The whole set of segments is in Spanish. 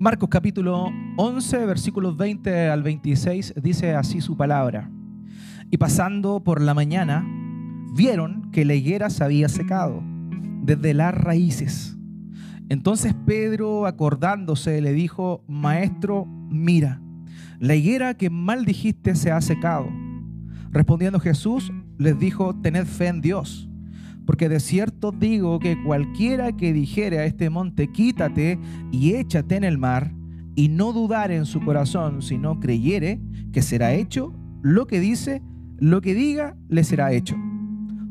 Marcos capítulo 11, versículos 20 al 26, dice así su palabra. Y pasando por la mañana, vieron que la higuera se había secado desde las raíces. Entonces Pedro, acordándose, le dijo, Maestro, mira, la higuera que mal dijiste se ha secado. Respondiendo Jesús, les dijo, tened fe en Dios, porque de cierto digo que cualquiera que dijere a este monte, quítate y échate en el mar, y no dudare en su corazón, sino creyere que será hecho lo que dice, lo que diga, le será hecho.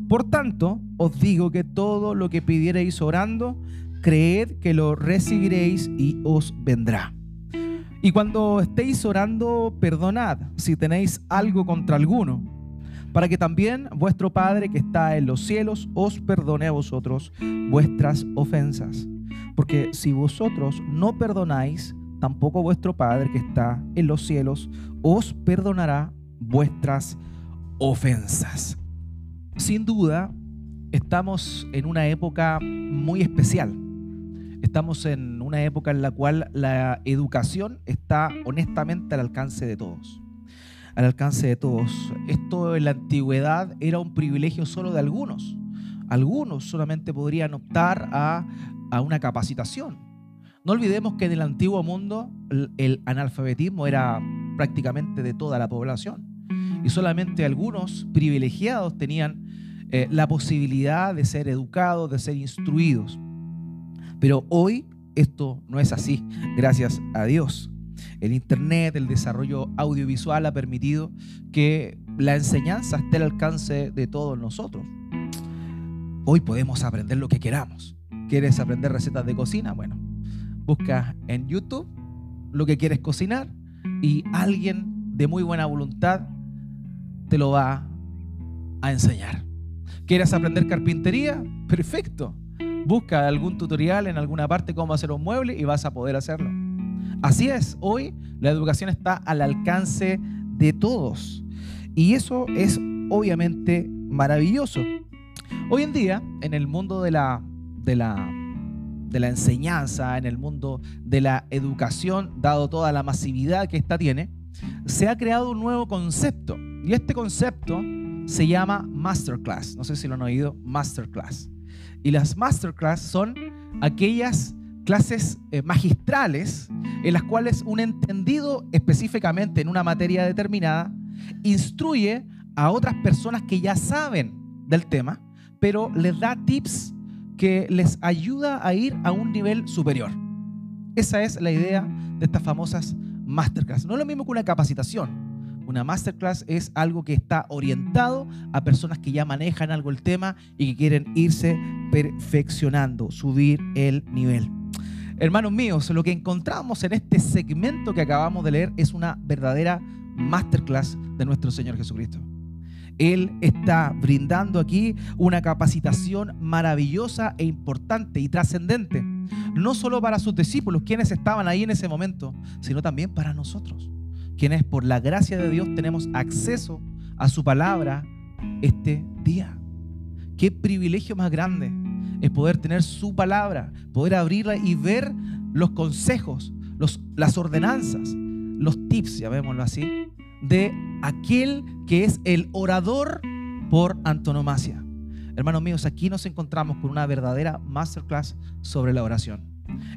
Por tanto, os digo que todo lo que pidiereis orando, creed que lo recibiréis y os vendrá. Y cuando estéis orando, perdonad si tenéis algo contra alguno, para que también vuestro Padre que está en los cielos os perdone a vosotros vuestras ofensas. Porque si vosotros no perdonáis, tampoco vuestro Padre que está en los cielos os perdonará vuestras ofensas. Sin duda, estamos en una época muy especial. Estamos en una época en la cual la educación está honestamente al alcance de todos. Al alcance de todos. Esto en la antigüedad era un privilegio solo de algunos. Algunos solamente podrían optar a, a una capacitación. No olvidemos que en el antiguo mundo el analfabetismo era prácticamente de toda la población y solamente algunos privilegiados tenían eh, la posibilidad de ser educados, de ser instruidos. Pero hoy esto no es así, gracias a Dios. El Internet, el desarrollo audiovisual ha permitido que la enseñanza esté al alcance de todos nosotros. Hoy podemos aprender lo que queramos. ¿Quieres aprender recetas de cocina? Bueno, busca en YouTube lo que quieres cocinar y alguien de muy buena voluntad te lo va a enseñar. ¿Quieres aprender carpintería? Perfecto. Busca algún tutorial en alguna parte cómo hacer un mueble y vas a poder hacerlo. Así es, hoy la educación está al alcance de todos. Y eso es obviamente maravilloso. Hoy en día, en el mundo de la, de la, de la enseñanza, en el mundo de la educación, dado toda la masividad que esta tiene, se ha creado un nuevo concepto y este concepto se llama masterclass. No sé si lo han oído, masterclass. Y las masterclass son aquellas clases eh, magistrales en las cuales un entendido específicamente en una materia determinada instruye a otras personas que ya saben del tema, pero les da tips que les ayuda a ir a un nivel superior. Esa es la idea de estas famosas masterclass. No es lo mismo que una capacitación. Una masterclass es algo que está orientado a personas que ya manejan algo el tema y que quieren irse perfeccionando, subir el nivel. Hermanos míos, lo que encontramos en este segmento que acabamos de leer es una verdadera masterclass de nuestro Señor Jesucristo. Él está brindando aquí una capacitación maravillosa e importante y trascendente, no solo para sus discípulos, quienes estaban ahí en ese momento, sino también para nosotros quienes por la gracia de Dios tenemos acceso a su palabra este día. Qué privilegio más grande es poder tener su palabra, poder abrirla y ver los consejos, los, las ordenanzas, los tips, llamémoslo así, de aquel que es el orador por antonomasia. Hermanos míos, aquí nos encontramos con una verdadera masterclass sobre la oración.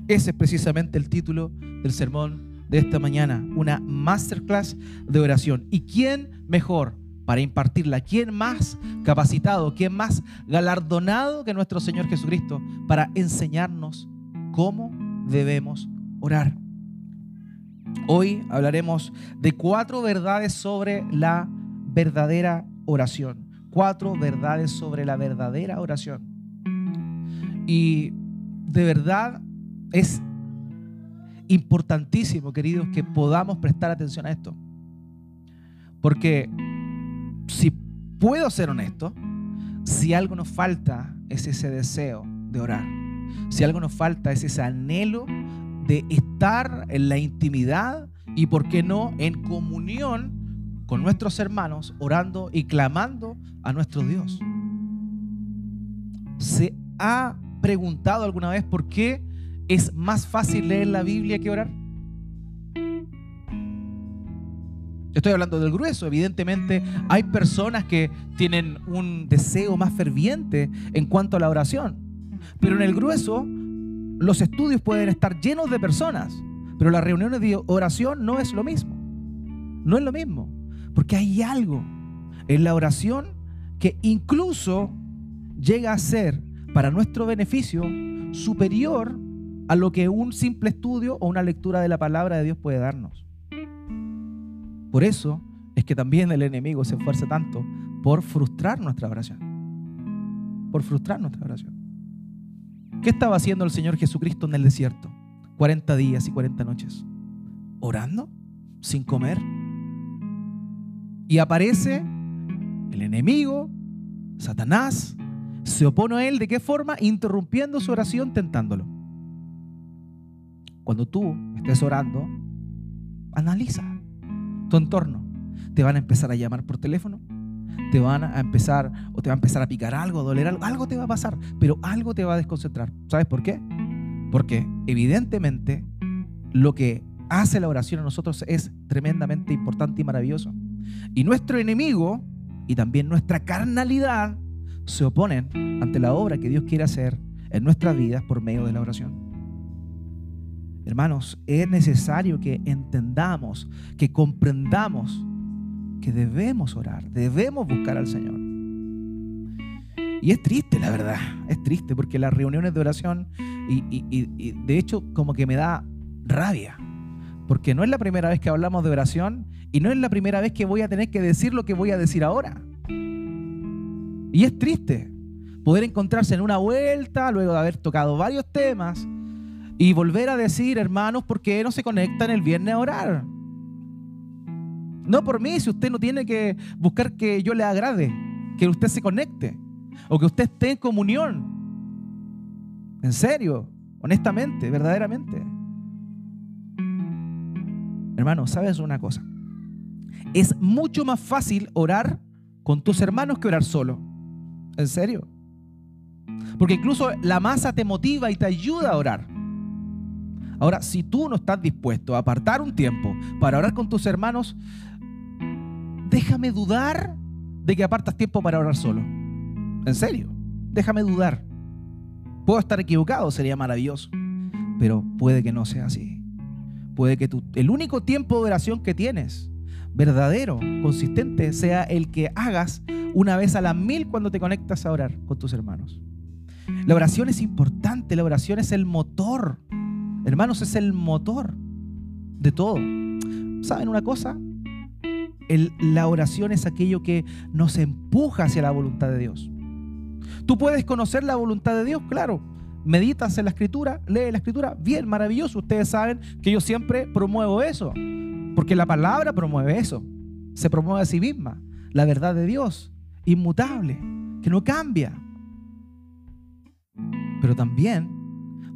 Ese es precisamente el título del sermón de esta mañana, una masterclass de oración. ¿Y quién mejor para impartirla? ¿Quién más capacitado? ¿Quién más galardonado que nuestro Señor Jesucristo para enseñarnos cómo debemos orar? Hoy hablaremos de cuatro verdades sobre la verdadera oración. Cuatro verdades sobre la verdadera oración. Y de verdad es importantísimo, queridos, que podamos prestar atención a esto. Porque si puedo ser honesto, si algo nos falta es ese deseo de orar. Si algo nos falta es ese anhelo de estar en la intimidad y, ¿por qué no?, en comunión con nuestros hermanos, orando y clamando a nuestro Dios. ¿Se ha preguntado alguna vez por qué ¿Es más fácil leer la Biblia que orar? Estoy hablando del grueso. Evidentemente hay personas que tienen un deseo más ferviente en cuanto a la oración. Pero en el grueso los estudios pueden estar llenos de personas. Pero las reuniones de oración no es lo mismo. No es lo mismo. Porque hay algo en la oración que incluso llega a ser para nuestro beneficio superior a lo que un simple estudio o una lectura de la palabra de Dios puede darnos. Por eso es que también el enemigo se esfuerza tanto por frustrar nuestra oración. Por frustrar nuestra oración. ¿Qué estaba haciendo el Señor Jesucristo en el desierto? 40 días y 40 noches. ¿Orando? ¿Sin comer? Y aparece el enemigo, Satanás, se opone a él de qué forma? Interrumpiendo su oración, tentándolo. Cuando tú estés orando, analiza tu entorno. Te van a empezar a llamar por teléfono, te van a empezar o te va a empezar a picar algo, a doler algo, algo te va a pasar, pero algo te va a desconcentrar. ¿Sabes por qué? Porque evidentemente lo que hace la oración a nosotros es tremendamente importante y maravilloso. Y nuestro enemigo y también nuestra carnalidad se oponen ante la obra que Dios quiere hacer en nuestras vidas por medio de la oración. Hermanos, es necesario que entendamos, que comprendamos que debemos orar, debemos buscar al Señor. Y es triste, la verdad, es triste porque las reuniones de oración, y, y, de hecho como que me da rabia, porque no es la primera vez que hablamos de oración y no es la primera vez que voy a tener que decir lo que voy a decir ahora. Y es triste poder encontrarse en una vuelta, luego de haber tocado varios temas, y volver a decir, hermanos, ¿por qué no se conectan el viernes a orar? No por mí, si usted no tiene que buscar que yo le agrade, que usted se conecte o que usted esté en comunión. En serio, honestamente, verdaderamente. Hermano, ¿sabes una cosa? Es mucho más fácil orar con tus hermanos que orar solo. En serio. Porque incluso la masa te motiva y te ayuda a orar. Ahora, si tú no estás dispuesto a apartar un tiempo para orar con tus hermanos, déjame dudar de que apartas tiempo para orar solo. En serio, déjame dudar. Puedo estar equivocado, sería maravilloso, pero puede que no sea así. Puede que tú, el único tiempo de oración que tienes, verdadero, consistente, sea el que hagas una vez a las mil cuando te conectas a orar con tus hermanos. La oración es importante, la oración es el motor. Hermanos, es el motor de todo. ¿Saben una cosa? la oración es aquello que nos empuja hacia la voluntad de Dios. Tú puedes conocer la voluntad de Dios, claro. Meditas en la escritura, lee la escritura, bien, maravilloso. Ustedes saben que yo siempre promuevo eso, porque la palabra promueve eso. Se promueve a sí misma, la verdad de Dios, inmutable, que no cambia. Pero también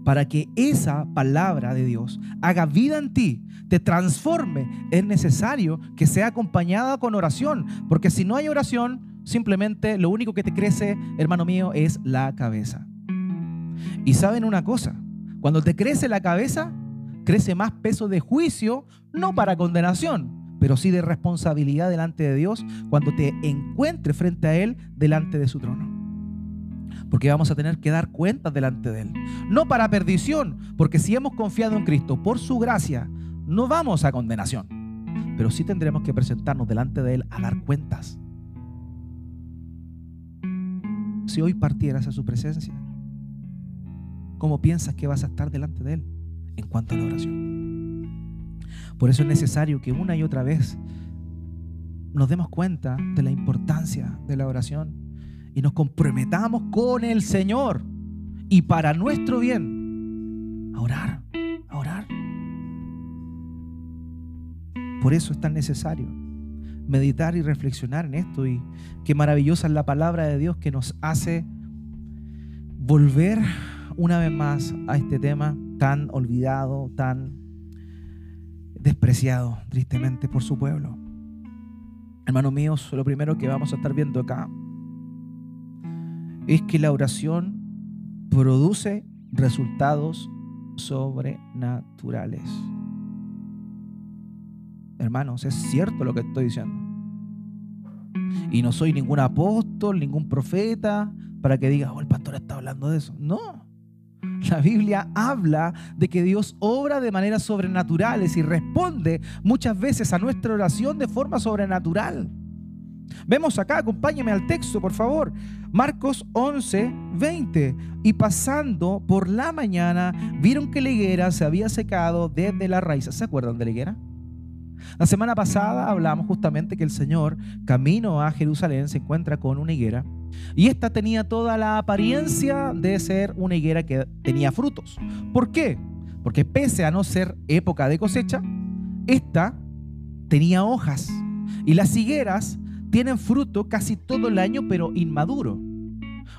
para que esa palabra de Dios haga vida en ti, te transforme, es necesario que sea acompañada con oración, porque si no hay oración, simplemente lo único que te crece, hermano mío, es la cabeza. Y saben una cosa, cuando te crece la cabeza, crece más peso de juicio, no para condenación, pero sí de responsabilidad delante de Dios cuando te encuentre frente a Él delante de su trono porque vamos a tener que dar cuentas delante de Él. No para perdición, porque si hemos confiado en Cristo por su gracia, no vamos a condenación, pero sí tendremos que presentarnos delante de Él a dar cuentas. Si hoy partieras a su presencia, ¿cómo piensas que vas a estar delante de Él en cuanto a la oración? Por eso es necesario que una y otra vez nos demos cuenta de la importancia de la oración y nos comprometamos con el Señor y para nuestro bien a orar, a orar. Por eso es tan necesario meditar y reflexionar en esto y qué maravillosa es la palabra de Dios que nos hace volver una vez más a este tema tan olvidado, tan despreciado tristemente por su pueblo. Hermanos míos, lo primero que vamos a estar viendo acá es que la oración produce resultados sobrenaturales. hermanos, es cierto lo que estoy diciendo. Y no soy ningún apóstol, ningún profeta, para que diga, oh, el pastor está hablando de eso. No. La Biblia habla de que Dios obra de maneras sobrenaturales y responde muchas veces a nuestra oración de forma sobrenatural. Vemos acá, acompáñeme al texto, por favor. Marcos 11, 20. Y pasando por la mañana, vieron que la higuera se había secado desde la raíz. ¿Se acuerdan de la higuera? La semana pasada hablamos justamente que el Señor, camino a Jerusalén, se encuentra con una higuera. Y esta tenía toda la apariencia de ser una higuera que tenía frutos. ¿Por qué? Porque pese a no ser época de cosecha, esta tenía hojas. Y las higueras tienen fruto casi todo el año, pero inmaduro.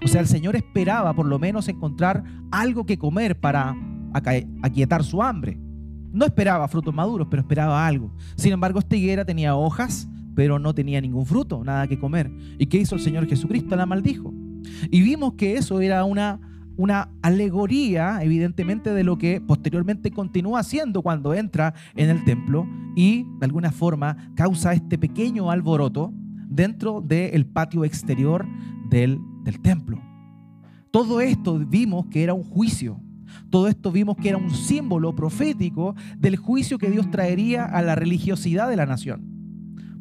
O sea, el Señor esperaba por lo menos encontrar algo que comer para aquietar su hambre. No esperaba frutos maduros, pero esperaba algo. Sin embargo, esta higuera tenía hojas, pero no tenía ningún fruto, nada que comer. ¿Y qué hizo el Señor Jesucristo? La maldijo. Y vimos que eso era una, una alegoría, evidentemente, de lo que posteriormente continúa haciendo cuando entra en el templo y de alguna forma causa este pequeño alboroto dentro del patio exterior del, del templo. Todo esto vimos que era un juicio. Todo esto vimos que era un símbolo profético del juicio que Dios traería a la religiosidad de la nación.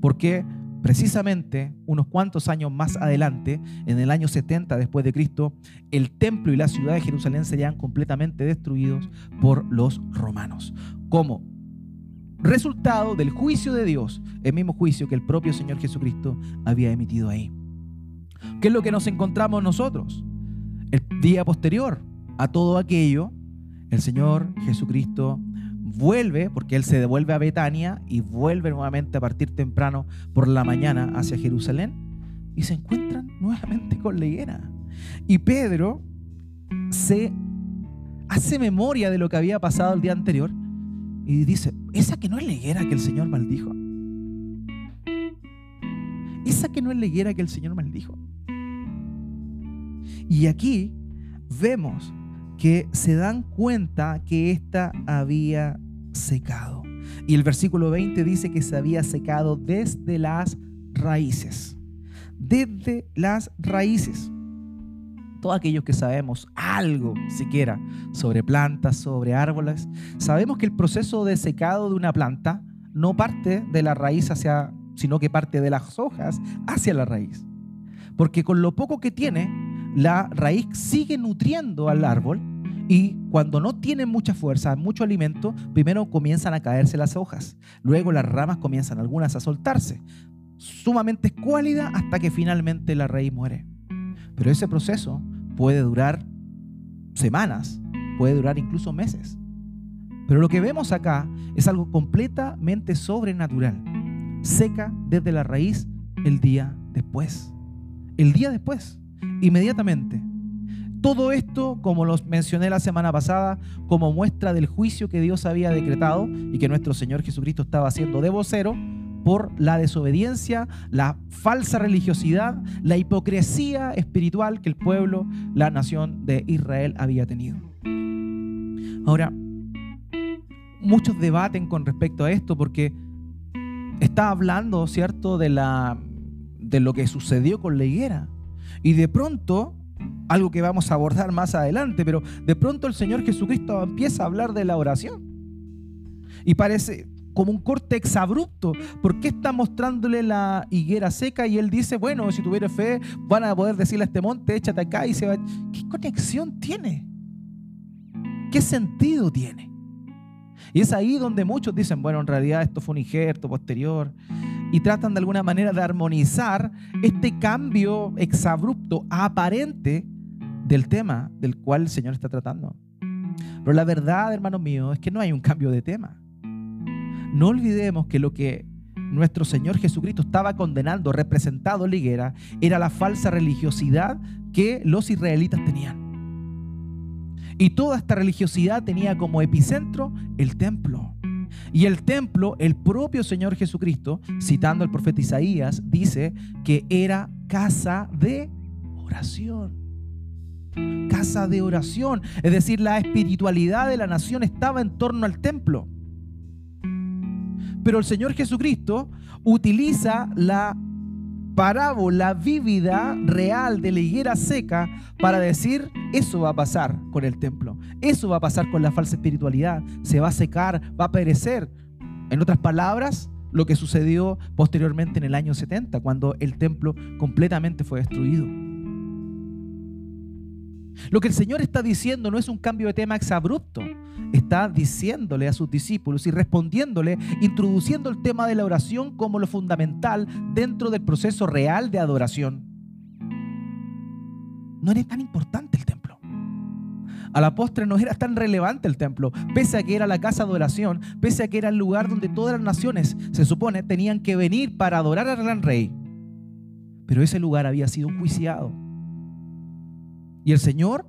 Porque precisamente unos cuantos años más adelante, en el año 70 después de Cristo, el templo y la ciudad de Jerusalén serían completamente destruidos por los romanos. Como resultado del juicio de Dios, el mismo juicio que el propio Señor Jesucristo había emitido ahí. ¿Qué es lo que nos encontramos nosotros? El día posterior a todo aquello, el Señor Jesucristo vuelve, porque Él se devuelve a Betania y vuelve nuevamente a partir temprano por la mañana hacia Jerusalén y se encuentran nuevamente con la higuera. Y Pedro se hace memoria de lo que había pasado el día anterior y dice, esa que no es la higuera que el Señor maldijo. Esa que no es la higuera que el Señor maldijo. Y aquí vemos que se dan cuenta que ésta había secado. Y el versículo 20 dice que se había secado desde las raíces. Desde las raíces todos aquellos que sabemos algo siquiera sobre plantas, sobre árboles, sabemos que el proceso de secado de una planta no parte de la raíz hacia, sino que parte de las hojas hacia la raíz. Porque con lo poco que tiene, la raíz sigue nutriendo al árbol y cuando no tiene mucha fuerza, mucho alimento, primero comienzan a caerse las hojas, luego las ramas comienzan algunas a soltarse, sumamente escuálida hasta que finalmente la raíz muere. Pero ese proceso puede durar semanas, puede durar incluso meses. Pero lo que vemos acá es algo completamente sobrenatural. Seca desde la raíz el día después. El día después, inmediatamente. Todo esto, como los mencioné la semana pasada, como muestra del juicio que Dios había decretado y que nuestro Señor Jesucristo estaba haciendo de vocero por la desobediencia, la falsa religiosidad, la hipocresía espiritual que el pueblo, la nación de Israel había tenido. Ahora, muchos debaten con respecto a esto porque está hablando, ¿cierto?, de, la, de lo que sucedió con la higuera. Y de pronto, algo que vamos a abordar más adelante, pero de pronto el Señor Jesucristo empieza a hablar de la oración. Y parece, como un corte exabrupto. ¿Por qué está mostrándole la higuera seca? Y él dice, bueno, si tuviera fe, van a poder decirle a este monte, échate acá y se va. ¿Qué conexión tiene? ¿Qué sentido tiene? Y es ahí donde muchos dicen, bueno, en realidad esto fue un injerto posterior. Y tratan de alguna manera de armonizar este cambio exabrupto, aparente, del tema del cual el Señor está tratando. Pero la verdad, hermanos míos, es que no hay un cambio de tema. No olvidemos que lo que nuestro Señor Jesucristo estaba condenando, representado en la higuera, era la falsa religiosidad que los israelitas tenían. Y toda esta religiosidad tenía como epicentro el templo. Y el templo, el propio Señor Jesucristo, citando al profeta Isaías, dice que era casa de oración. Casa de oración. Es decir, la espiritualidad de la nación estaba en torno al templo. Pero el Señor Jesucristo utiliza la parábola vívida, real de la higuera seca para decir, eso va a pasar con el templo, eso va a pasar con la falsa espiritualidad, se va a secar, va a perecer. En otras palabras, lo que sucedió posteriormente en el año 70, cuando el templo completamente fue destruido. Lo que el Señor está diciendo no es un cambio de tema exabrupto. Está diciéndole a sus discípulos y respondiéndole, introduciendo el tema de la oración como lo fundamental dentro del proceso real de adoración. No era tan importante el templo. A la postre no era tan relevante el templo, pese a que era la casa de oración, pese a que era el lugar donde todas las naciones, se supone, tenían que venir para adorar al gran rey. Pero ese lugar había sido juiciado y el Señor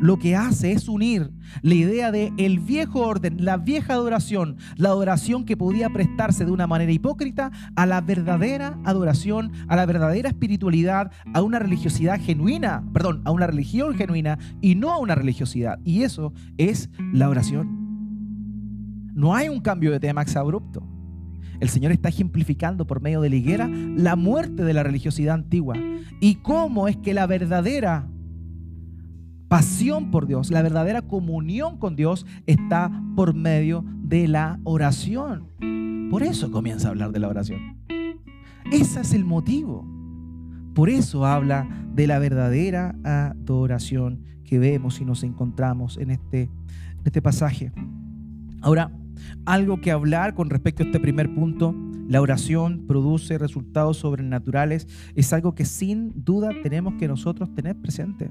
lo que hace es unir la idea de el viejo orden, la vieja adoración, la adoración que podía prestarse de una manera hipócrita a la verdadera adoración, a la verdadera espiritualidad, a una religiosidad genuina, perdón, a una religión genuina y no a una religiosidad. Y eso es la oración. No hay un cambio de tema abrupto. El Señor está ejemplificando por medio de la higuera la muerte de la religiosidad antigua y cómo es que la verdadera pasión por Dios, la verdadera comunión con Dios está por medio de la oración. Por eso comienza a hablar de la oración. Ese es el motivo. Por eso habla de la verdadera adoración que vemos y nos encontramos en este, este pasaje. Ahora, algo que hablar con respecto a este primer punto. La oración produce resultados sobrenaturales. Es algo que sin duda tenemos que nosotros tener presente.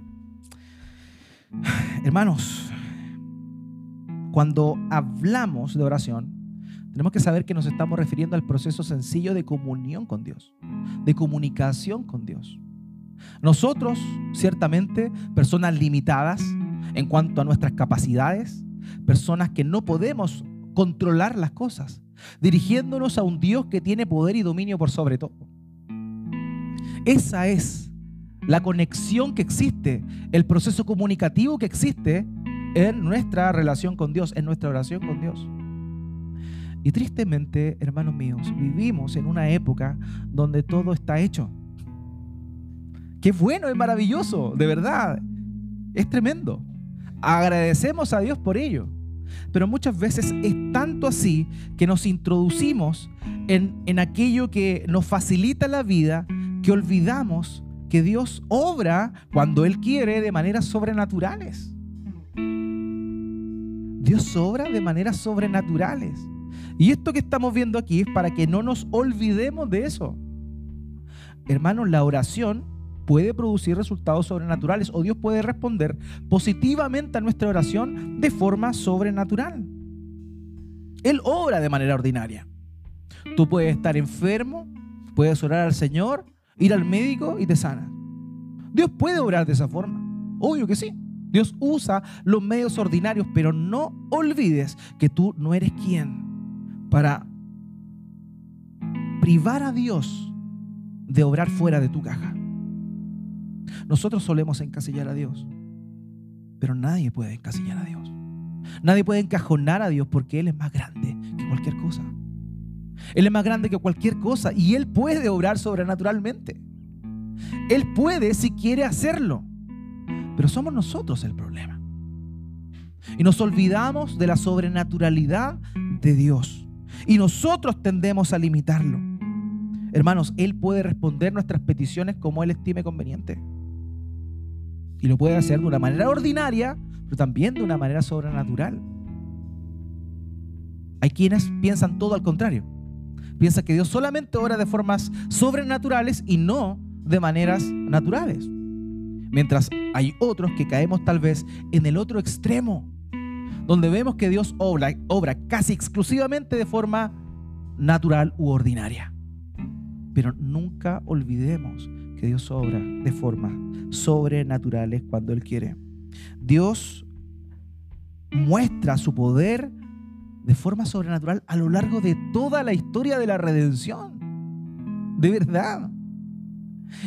Hermanos, cuando hablamos de oración, tenemos que saber que nos estamos refiriendo al proceso sencillo de comunión con Dios, de comunicación con Dios. Nosotros, ciertamente, personas limitadas en cuanto a nuestras capacidades, personas que no podemos controlar las cosas, dirigiéndonos a un Dios que tiene poder y dominio por sobre todo. Esa es la conexión que existe, el proceso comunicativo que existe en nuestra relación con Dios, en nuestra oración con Dios. Y tristemente, hermanos míos, vivimos en una época donde todo está hecho. Qué bueno, es maravilloso, de verdad. Es tremendo. Agradecemos a Dios por ello. Pero muchas veces es tanto así que nos introducimos en, en aquello que nos facilita la vida que olvidamos que Dios obra cuando Él quiere de maneras sobrenaturales. Dios obra de maneras sobrenaturales. Y esto que estamos viendo aquí es para que no nos olvidemos de eso. Hermanos, la oración puede producir resultados sobrenaturales o Dios puede responder positivamente a nuestra oración de forma sobrenatural. Él obra de manera ordinaria. Tú puedes estar enfermo, puedes orar al Señor, ir al médico y te sana. Dios puede obrar de esa forma. Obvio que sí. Dios usa los medios ordinarios, pero no olvides que tú no eres quien para privar a Dios de obrar fuera de tu caja. Nosotros solemos encasillar a Dios, pero nadie puede encasillar a Dios. Nadie puede encajonar a Dios porque Él es más grande que cualquier cosa. Él es más grande que cualquier cosa y Él puede obrar sobrenaturalmente. Él puede si quiere hacerlo, pero somos nosotros el problema. Y nos olvidamos de la sobrenaturalidad de Dios. Y nosotros tendemos a limitarlo. Hermanos, Él puede responder nuestras peticiones como Él estime conveniente. Y lo puede hacer de una manera ordinaria, pero también de una manera sobrenatural. Hay quienes piensan todo al contrario. Piensan que Dios solamente obra de formas sobrenaturales y no de maneras naturales. Mientras hay otros que caemos tal vez en el otro extremo, donde vemos que Dios obra, obra casi exclusivamente de forma natural u ordinaria. Pero nunca olvidemos que Dios obra de formas sobrenaturales cuando Él quiere. Dios muestra su poder de forma sobrenatural a lo largo de toda la historia de la redención. De verdad.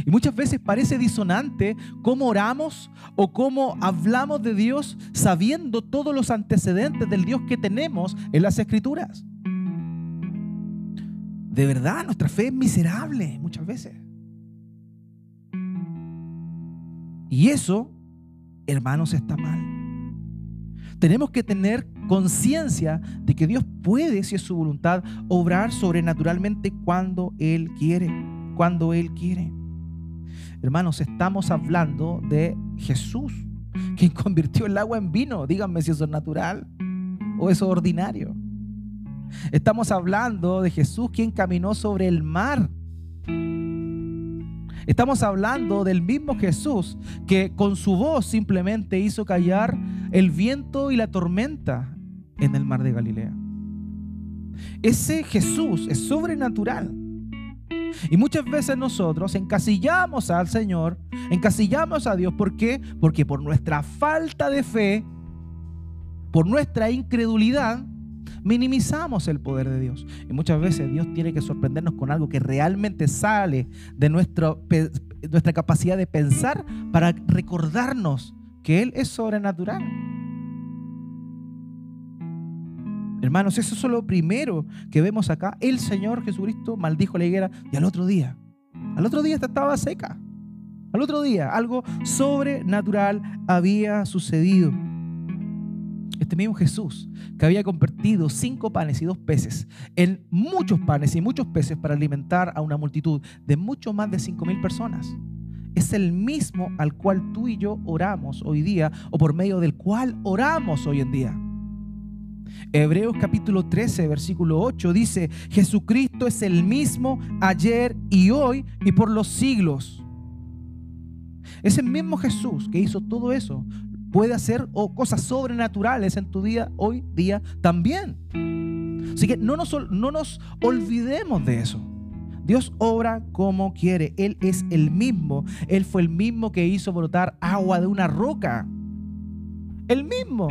Y muchas veces parece disonante cómo oramos o cómo hablamos de Dios sabiendo todos los antecedentes del Dios que tenemos en las Escrituras. de verdad nuestra fe es miserable muchas veces. Y eso, hermanos, está mal. Tenemos que tener conciencia de que Dios puede, si es su voluntad, obrar sobrenaturalmente cuando Él quiere, cuando Él quiere. Hermanos, estamos hablando de Jesús, quien convirtió el agua en vino. Díganme si eso es natural o eso es ordinario. Estamos hablando de Jesús, quien caminó sobre el mar. Estamos hablando del mismo Jesús que con su voz simplemente hizo callar el viento y la tormenta en el mar de Galilea. Ese Jesús es sobrenatural. Y muchas veces nosotros encasillamos al Señor, encasillamos a Dios. ¿Por qué? Porque por nuestra falta de fe, por nuestra incredulidad, minimizamos el poder de Dios. Y muchas veces Dios tiene que sorprendernos con algo que realmente sale de nuestra capacidad de pensar para recordarnos que Él es sobrenatural. Hermanos, eso es lo primero que vemos acá. El Señor Jesucristo maldijo la higuera y al otro día, al otro día estaba seca. Al otro día algo sobrenatural había sucedido. Este mismo Jesús que había convertido cinco panes y dos peces en muchos panes y muchos peces para alimentar a una multitud de mucho más de cinco mil personas. Es el mismo al cual tú y yo oramos hoy día o por medio del cual oramos hoy en día. Hebreos capítulo 13, versículo 8 dice, Jesucristo es el mismo ayer y hoy y por los siglos. Ese mismo Jesús que hizo todo eso puede hacer cosas sobrenaturales en tu día hoy día también. Así que no nos, no nos olvidemos de eso. Dios obra como quiere. Él es el mismo. Él fue el mismo que hizo brotar agua de una roca. El mismo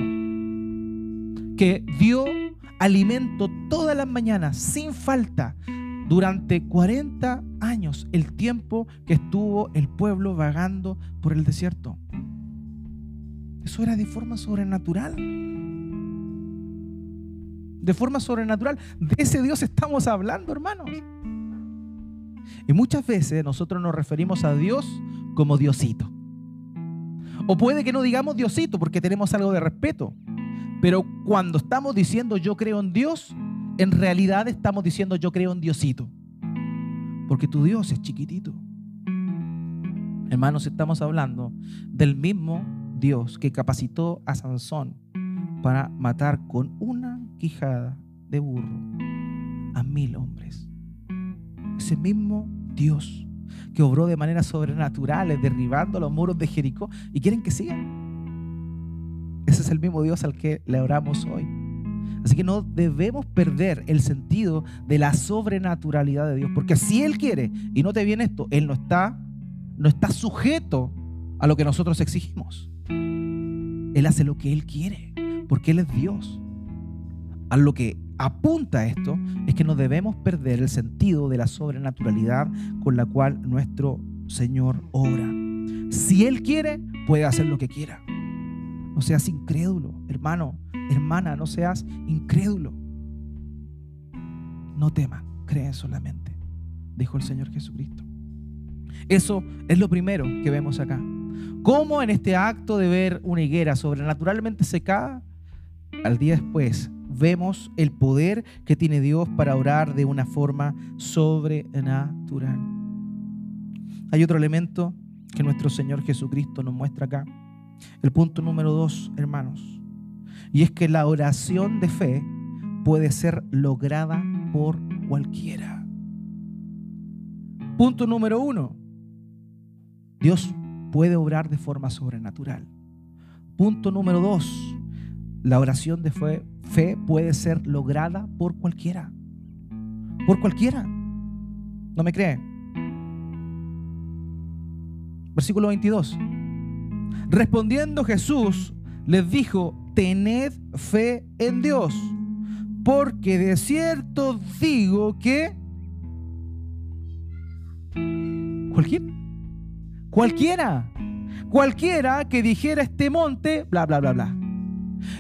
que dio alimento todas las mañanas sin falta durante 40 años, el tiempo que estuvo el pueblo vagando por el desierto. Eso era de forma sobrenatural. De forma sobrenatural. De ese Dios estamos hablando, hermanos. Y muchas veces nosotros nos referimos a Dios como Diosito. O puede que no digamos Diosito porque tenemos algo de respeto. Pero cuando estamos diciendo yo creo en Dios, en realidad estamos diciendo yo creo en Diosito. Porque tu Dios es chiquitito. Hermanos, estamos hablando del mismo Dios que capacitó a Sansón para matar con una quijada de burro a mil hombres. Ese mismo Dios que obró de manera sobrenatural, derribando los muros de Jericó. ¿Y quieren que sigan? Ese es el mismo Dios al que le oramos hoy. Así que no debemos perder el sentido de la sobrenaturalidad de Dios, porque si Él quiere y no te viene esto, Él no está, no está sujeto a lo que nosotros exigimos. Él hace lo que Él quiere, porque Él es Dios. A lo que apunta esto es que no debemos perder el sentido de la sobrenaturalidad con la cual nuestro Señor obra. Si Él quiere, puede hacer lo que quiera. No seas incrédulo, hermano, hermana, no seas incrédulo. No temas, cree solamente, dijo el Señor Jesucristo. Eso es lo primero que vemos acá. Cómo en este acto de ver una higuera sobrenaturalmente secada, al día después vemos el poder que tiene Dios para orar de una forma sobrenatural. Hay otro elemento que nuestro Señor Jesucristo nos muestra acá. El punto número dos, hermanos, y es que la oración de fe puede ser lograda por cualquiera. Punto número uno, Dios puede obrar de forma sobrenatural. Punto número dos, la oración de fe, puede ser lograda por cualquiera. Por cualquiera. ¿No me cree? Versículo 22. Respondiendo Jesús les dijo, tened fe en Dios, porque de cierto digo que cualquiera Cualquiera. Cualquiera que dijera este monte, bla, bla, bla, bla.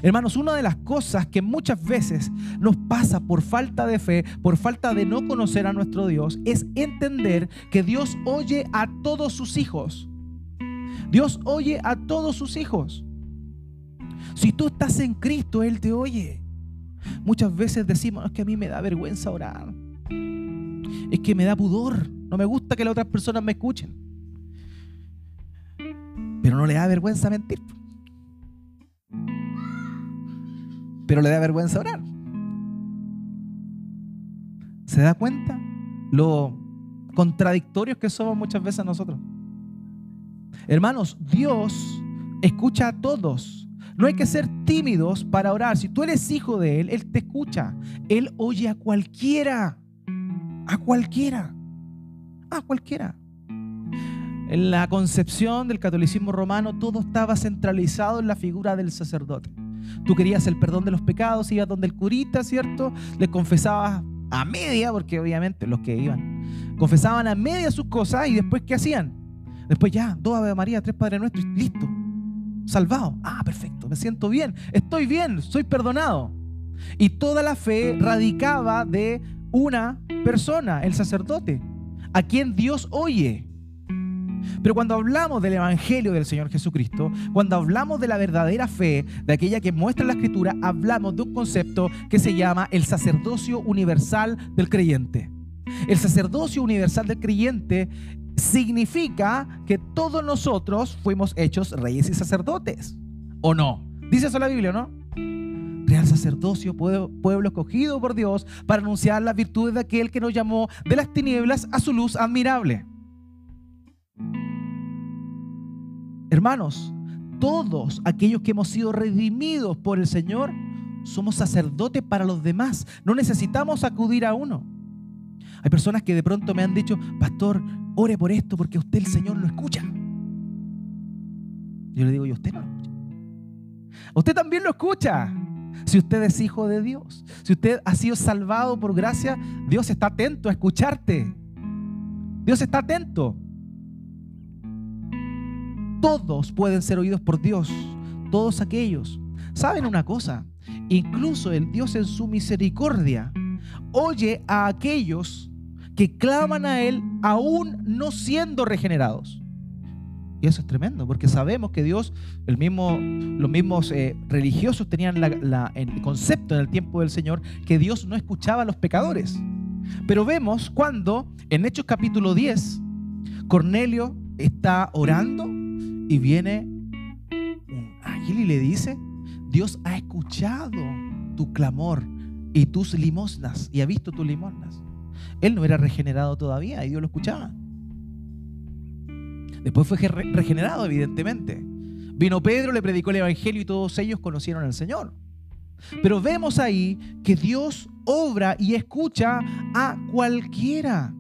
Hermanos, una de las cosas que muchas veces nos pasa por falta de fe, por falta de no conocer a nuestro Dios, es entender que Dios oye a todos sus hijos. Dios oye a todos sus hijos. Si tú estás en Cristo, Él te oye. Muchas veces decimos, es que a mí me da vergüenza orar. Es que me da pudor. No me gusta que las otras personas me escuchen. Pero no le da vergüenza mentir. Pero le da vergüenza orar. ¿Se da cuenta lo contradictorios que somos muchas veces nosotros? Hermanos, Dios escucha a todos. No hay que ser tímidos para orar. Si tú eres hijo de Él, Él te escucha. Él oye a cualquiera. A cualquiera. A cualquiera. En la concepción del catolicismo romano todo estaba centralizado en la figura del sacerdote. Tú querías el perdón de los pecados, ibas donde el curita, ¿cierto? Le confesabas a media, porque obviamente los que iban confesaban a media sus cosas y después ¿qué hacían? Después ya, dos Ave María, tres Padre Nuestro y listo. Salvado. Ah, perfecto, me siento bien, estoy bien, soy perdonado. Y toda la fe radicaba de una persona, el sacerdote, a quien Dios oye. Pero cuando hablamos del Evangelio del Señor Jesucristo, cuando hablamos de la verdadera fe, de aquella que muestra la Escritura, hablamos de un concepto que se llama el sacerdocio universal del creyente. El sacerdocio universal del creyente significa que todos nosotros fuimos hechos reyes y sacerdotes. ¿O no? Dice eso la Biblia, ¿no? Real sacerdocio, pueblo escogido por Dios para anunciar las virtudes de aquel que nos llamó de las tinieblas a su luz admirable. Hermanos, todos aquellos que hemos sido redimidos por el Señor, somos sacerdotes para los demás. No necesitamos acudir a uno. Hay personas que de pronto me han dicho, pastor, ore por esto porque usted el Señor lo escucha. Yo le digo, ¿y usted no lo escucha? Usted también lo escucha. Si usted es hijo de Dios, si usted ha sido salvado por gracia, Dios está atento a escucharte. Dios está atento. Todos pueden ser oídos por Dios, todos aquellos. ¿Saben una cosa? Incluso el Dios en su misericordia oye a aquellos que claman a Él aún no siendo regenerados. Y eso es tremendo, porque sabemos que Dios, el mismo, los mismos eh, religiosos tenían el concepto en el tiempo del Señor que Dios no escuchaba a los pecadores. Pero vemos cuando en Hechos capítulo 10, Cornelio está orando y viene un ángel y le dice, Dios ha escuchado tu clamor y tus limosnas y ha visto tus limosnas. Él no era regenerado todavía y Dios lo escuchaba. Después fue regenerado, evidentemente. Vino Pedro, le predicó el Evangelio y todos ellos conocieron al Señor. Pero vemos ahí que Dios obra y escucha a cualquiera.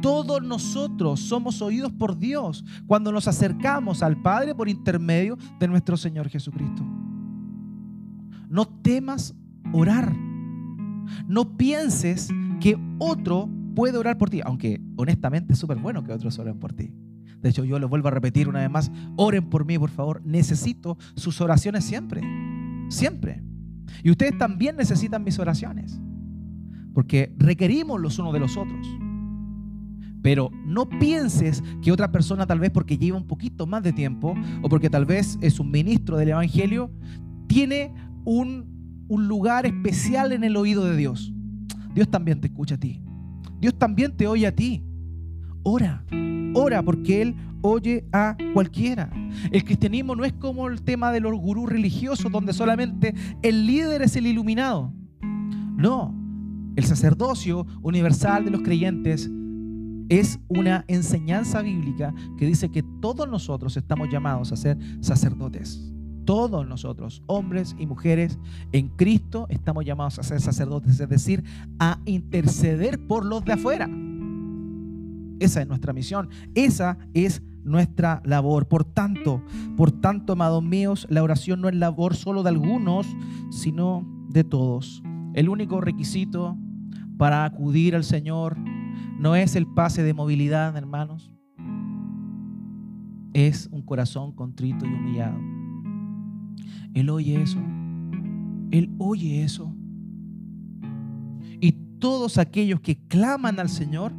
Todos nosotros somos oídos por Dios cuando nos acercamos al Padre por intermedio de nuestro Señor Jesucristo. No temas orar. No pienses que otro puede orar por ti, aunque honestamente es súper bueno que otros oren por ti. De hecho, yo lo vuelvo a repetir una vez más, oren por mí, por favor. Necesito sus oraciones siempre, siempre. Y ustedes también necesitan mis oraciones, porque requerimos los unos de los otros. Pero no pienses que otra persona tal vez porque lleva un poquito más de tiempo o porque tal vez es un ministro del Evangelio, tiene un, un lugar especial en el oído de Dios. Dios también te escucha a ti. Dios también te oye a ti. Ora, ora porque Él oye a cualquiera. El cristianismo no es como el tema de los gurús religiosos donde solamente el líder es el iluminado. No, el sacerdocio universal de los creyentes es una enseñanza bíblica que dice que todos nosotros estamos llamados a ser sacerdotes. Todos nosotros, hombres y mujeres en Cristo, estamos llamados a ser sacerdotes, es decir, a interceder por los de afuera. Esa es nuestra misión, esa es nuestra labor. Por tanto, por tanto, amados míos, la oración no es labor solo de algunos, sino de todos. El único requisito para acudir al Señor no es el pase de movilidad, hermanos. Es un corazón contrito y humillado. Él oye eso. Él oye eso. Y todos aquellos que claman al Señor,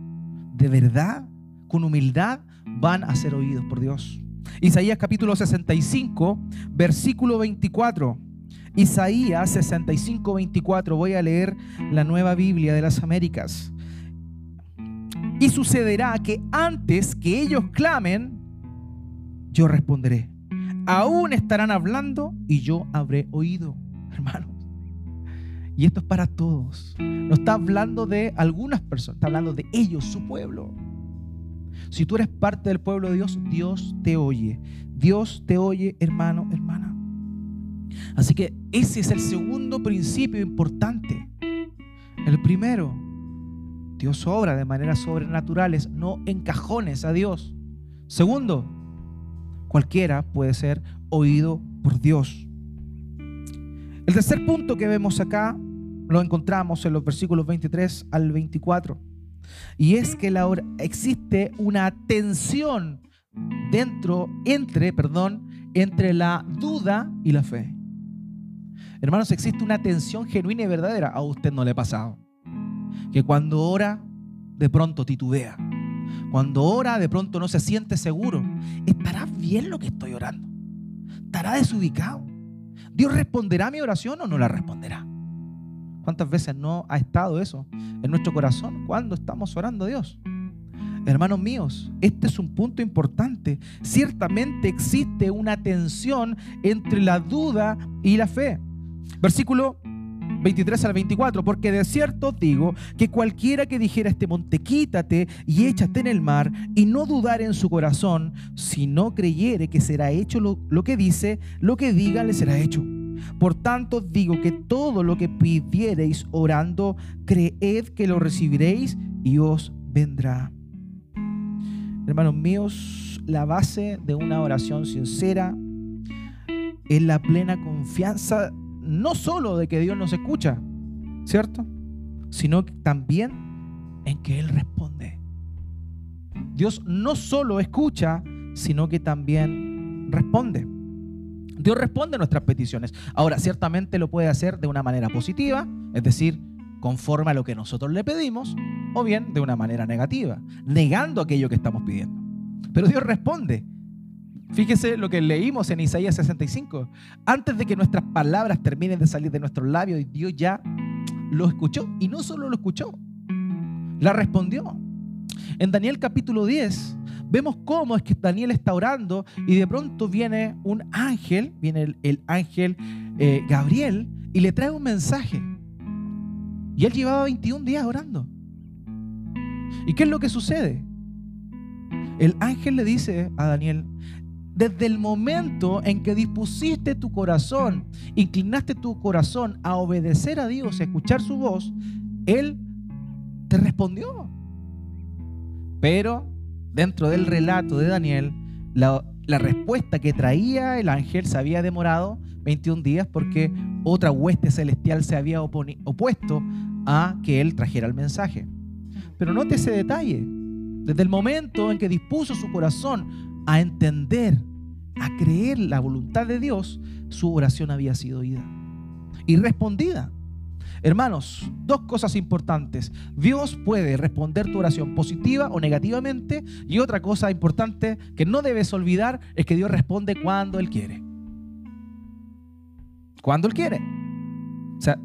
de verdad, con humildad, van a ser oídos por Dios. Isaías capítulo 65, versículo 24. Isaías 65, 24. Voy a leer la nueva Biblia de las Américas. Y sucederá que antes que ellos clamen, yo responderé. Aún estarán hablando y yo habré oído, hermanos. Y esto es para todos. No está hablando de algunas personas, está hablando de ellos, su pueblo. Si tú eres parte del pueblo de Dios, Dios te oye. Dios te oye, hermano, hermana. Así que ese es el segundo principio importante. El primero, Dios obra de maneras sobrenaturales, no encajones a Dios. Segundo, cualquiera puede ser oído por Dios. El tercer punto que vemos acá lo encontramos en los versículos 23 al 24. Y es que existe una tensión dentro, entre, perdón, entre la duda y la fe. Hermanos, existe una tensión genuina y verdadera. A usted no le ha pasado. Que cuando ora, de pronto titubea. Cuando ora, de pronto no se siente seguro. ¿Estará bien lo que estoy orando? ¿Estará desubicado? ¿Dios responderá a mi oración o no la responderá? ¿Cuántas veces no ha estado eso en nuestro corazón cuando estamos orando a Dios? Hermanos míos, este es un punto importante. Ciertamente existe una tensión entre la duda y la fe. Versículo 23 al 24, porque de cierto digo que cualquiera que dijera este monte, quítate y échate en el mar, y no dudar en su corazón, si no creyere que será hecho lo, lo que dice, lo que diga le será hecho. Por tanto digo que todo lo que pidiereis orando, creed que lo recibiréis y os vendrá. Hermanos míos, la base de una oración sincera es la plena confianza no solo de que Dios nos escucha, ¿cierto? Sino también en que Él responde. Dios no solo escucha, sino que también responde. Dios responde a nuestras peticiones. Ahora, ciertamente lo puede hacer de una manera positiva, es decir, conforme a lo que nosotros le pedimos, o bien de una manera negativa, negando aquello que estamos pidiendo. Pero Dios responde. Fíjese lo que leímos en Isaías 65. Antes de que nuestras palabras terminen de salir de nuestros labios, Dios ya lo escuchó. Y no solo lo escuchó, la respondió. En Daniel capítulo 10 vemos cómo es que Daniel está orando y de pronto viene un ángel, viene el, ángel eh, Gabriel y le trae un mensaje. Y él llevaba 21 días orando. ¿Y qué es lo que sucede? El ángel le dice a Daniel, desde el momento en que dispusiste tu corazón, inclinaste tu corazón a obedecer a Dios, a escuchar su voz, Él te respondió. Pero dentro del relato de Daniel, la, respuesta que traía el ángel se había demorado 21 días porque otra hueste celestial se había opuesto a que él trajera el mensaje. Pero note ese detalle. Desde el momento en que dispuso su corazón a entender, a creer la voluntad de Dios, su oración había sido oída y respondida. Hermanos, dos cosas importantes. Dios puede responder tu oración positiva o negativamente. Y otra cosa importante que no debes olvidar es que Dios responde cuando Él quiere. Cuando Él quiere. O sea,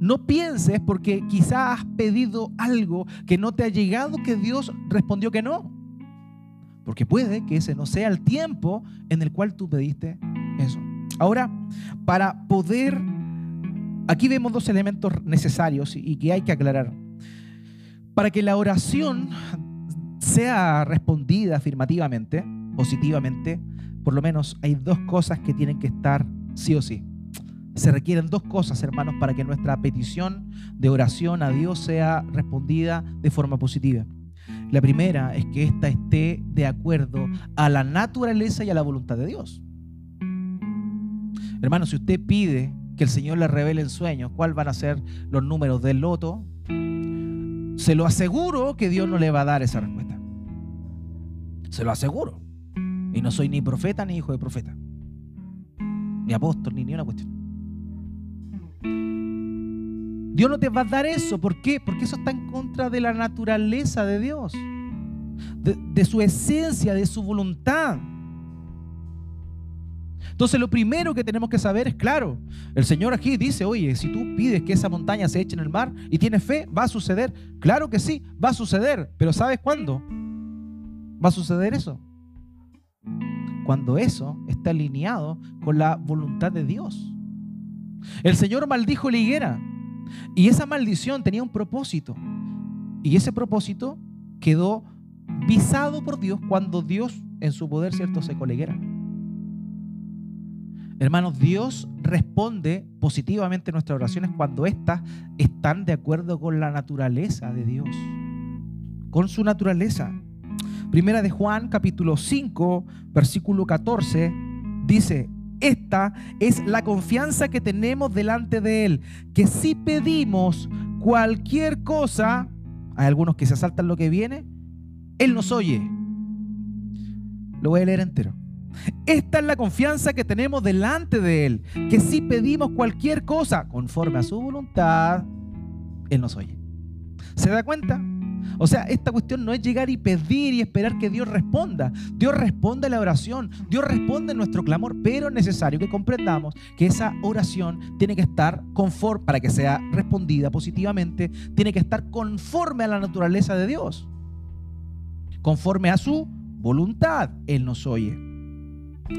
no pienses porque quizás has pedido algo que no te ha llegado que Dios respondió que no. Porque puede que ese no sea el tiempo en el cual tú pediste eso. Ahora, para poder Aquí vemos dos elementos necesarios y que hay que aclarar. Para que la oración sea respondida afirmativamente, positivamente, por lo menos hay dos cosas que tienen que estar sí o sí. Se requieren dos cosas, hermanos, para que nuestra petición de oración a Dios sea respondida de forma positiva. La primera es que ésta esté de acuerdo a la naturaleza y a la voluntad de Dios. Hermano, si usted pide que el Señor le revele en sueños cuáles van a ser los números del loto, se lo aseguro que Dios no le va a dar esa respuesta. Se lo aseguro. Y no soy ni profeta ni hijo de profeta. Ni apóstol, ni ni una cuestión. Dios no te va a dar eso. ¿Por qué? Porque eso está en contra de la naturaleza de Dios, de, de su esencia, de su voluntad. Entonces lo primero que tenemos que saber es, claro, el Señor aquí dice, oye, si tú pides que esa montaña se eche en el mar y tienes fe, va a suceder. Claro que sí, va a suceder, pero ¿sabes cuándo? Va a suceder eso. Cuando eso está alineado con la voluntad de Dios. El Señor maldijo la higuera y esa maldición tenía un propósito. Y ese propósito quedó visado por Dios cuando Dios en su poder, ¿cierto?, secó la higuera. Hermanos, Dios responde positivamente nuestras oraciones cuando éstas están de acuerdo con la naturaleza de Dios, con su naturaleza. Primera de Juan, capítulo 5, versículo 14, dice, esta es la confianza que tenemos delante de Él, que si pedimos cualquier cosa, hay algunos que se saltan lo que viene, Él nos oye. Lo voy a leer entero. Esta es la confianza que tenemos delante de Él, que si pedimos cualquier cosa conforme a su voluntad, Él nos oye. ¿Se da cuenta? O sea, esta cuestión no es llegar y pedir y esperar que Dios responda. Dios responde a la oración, Dios responde a nuestro clamor, pero es necesario que comprendamos que esa oración tiene que estar conforme, para que sea respondida positivamente, tiene que estar conforme a la naturaleza de Dios, conforme a su voluntad. Él nos oye.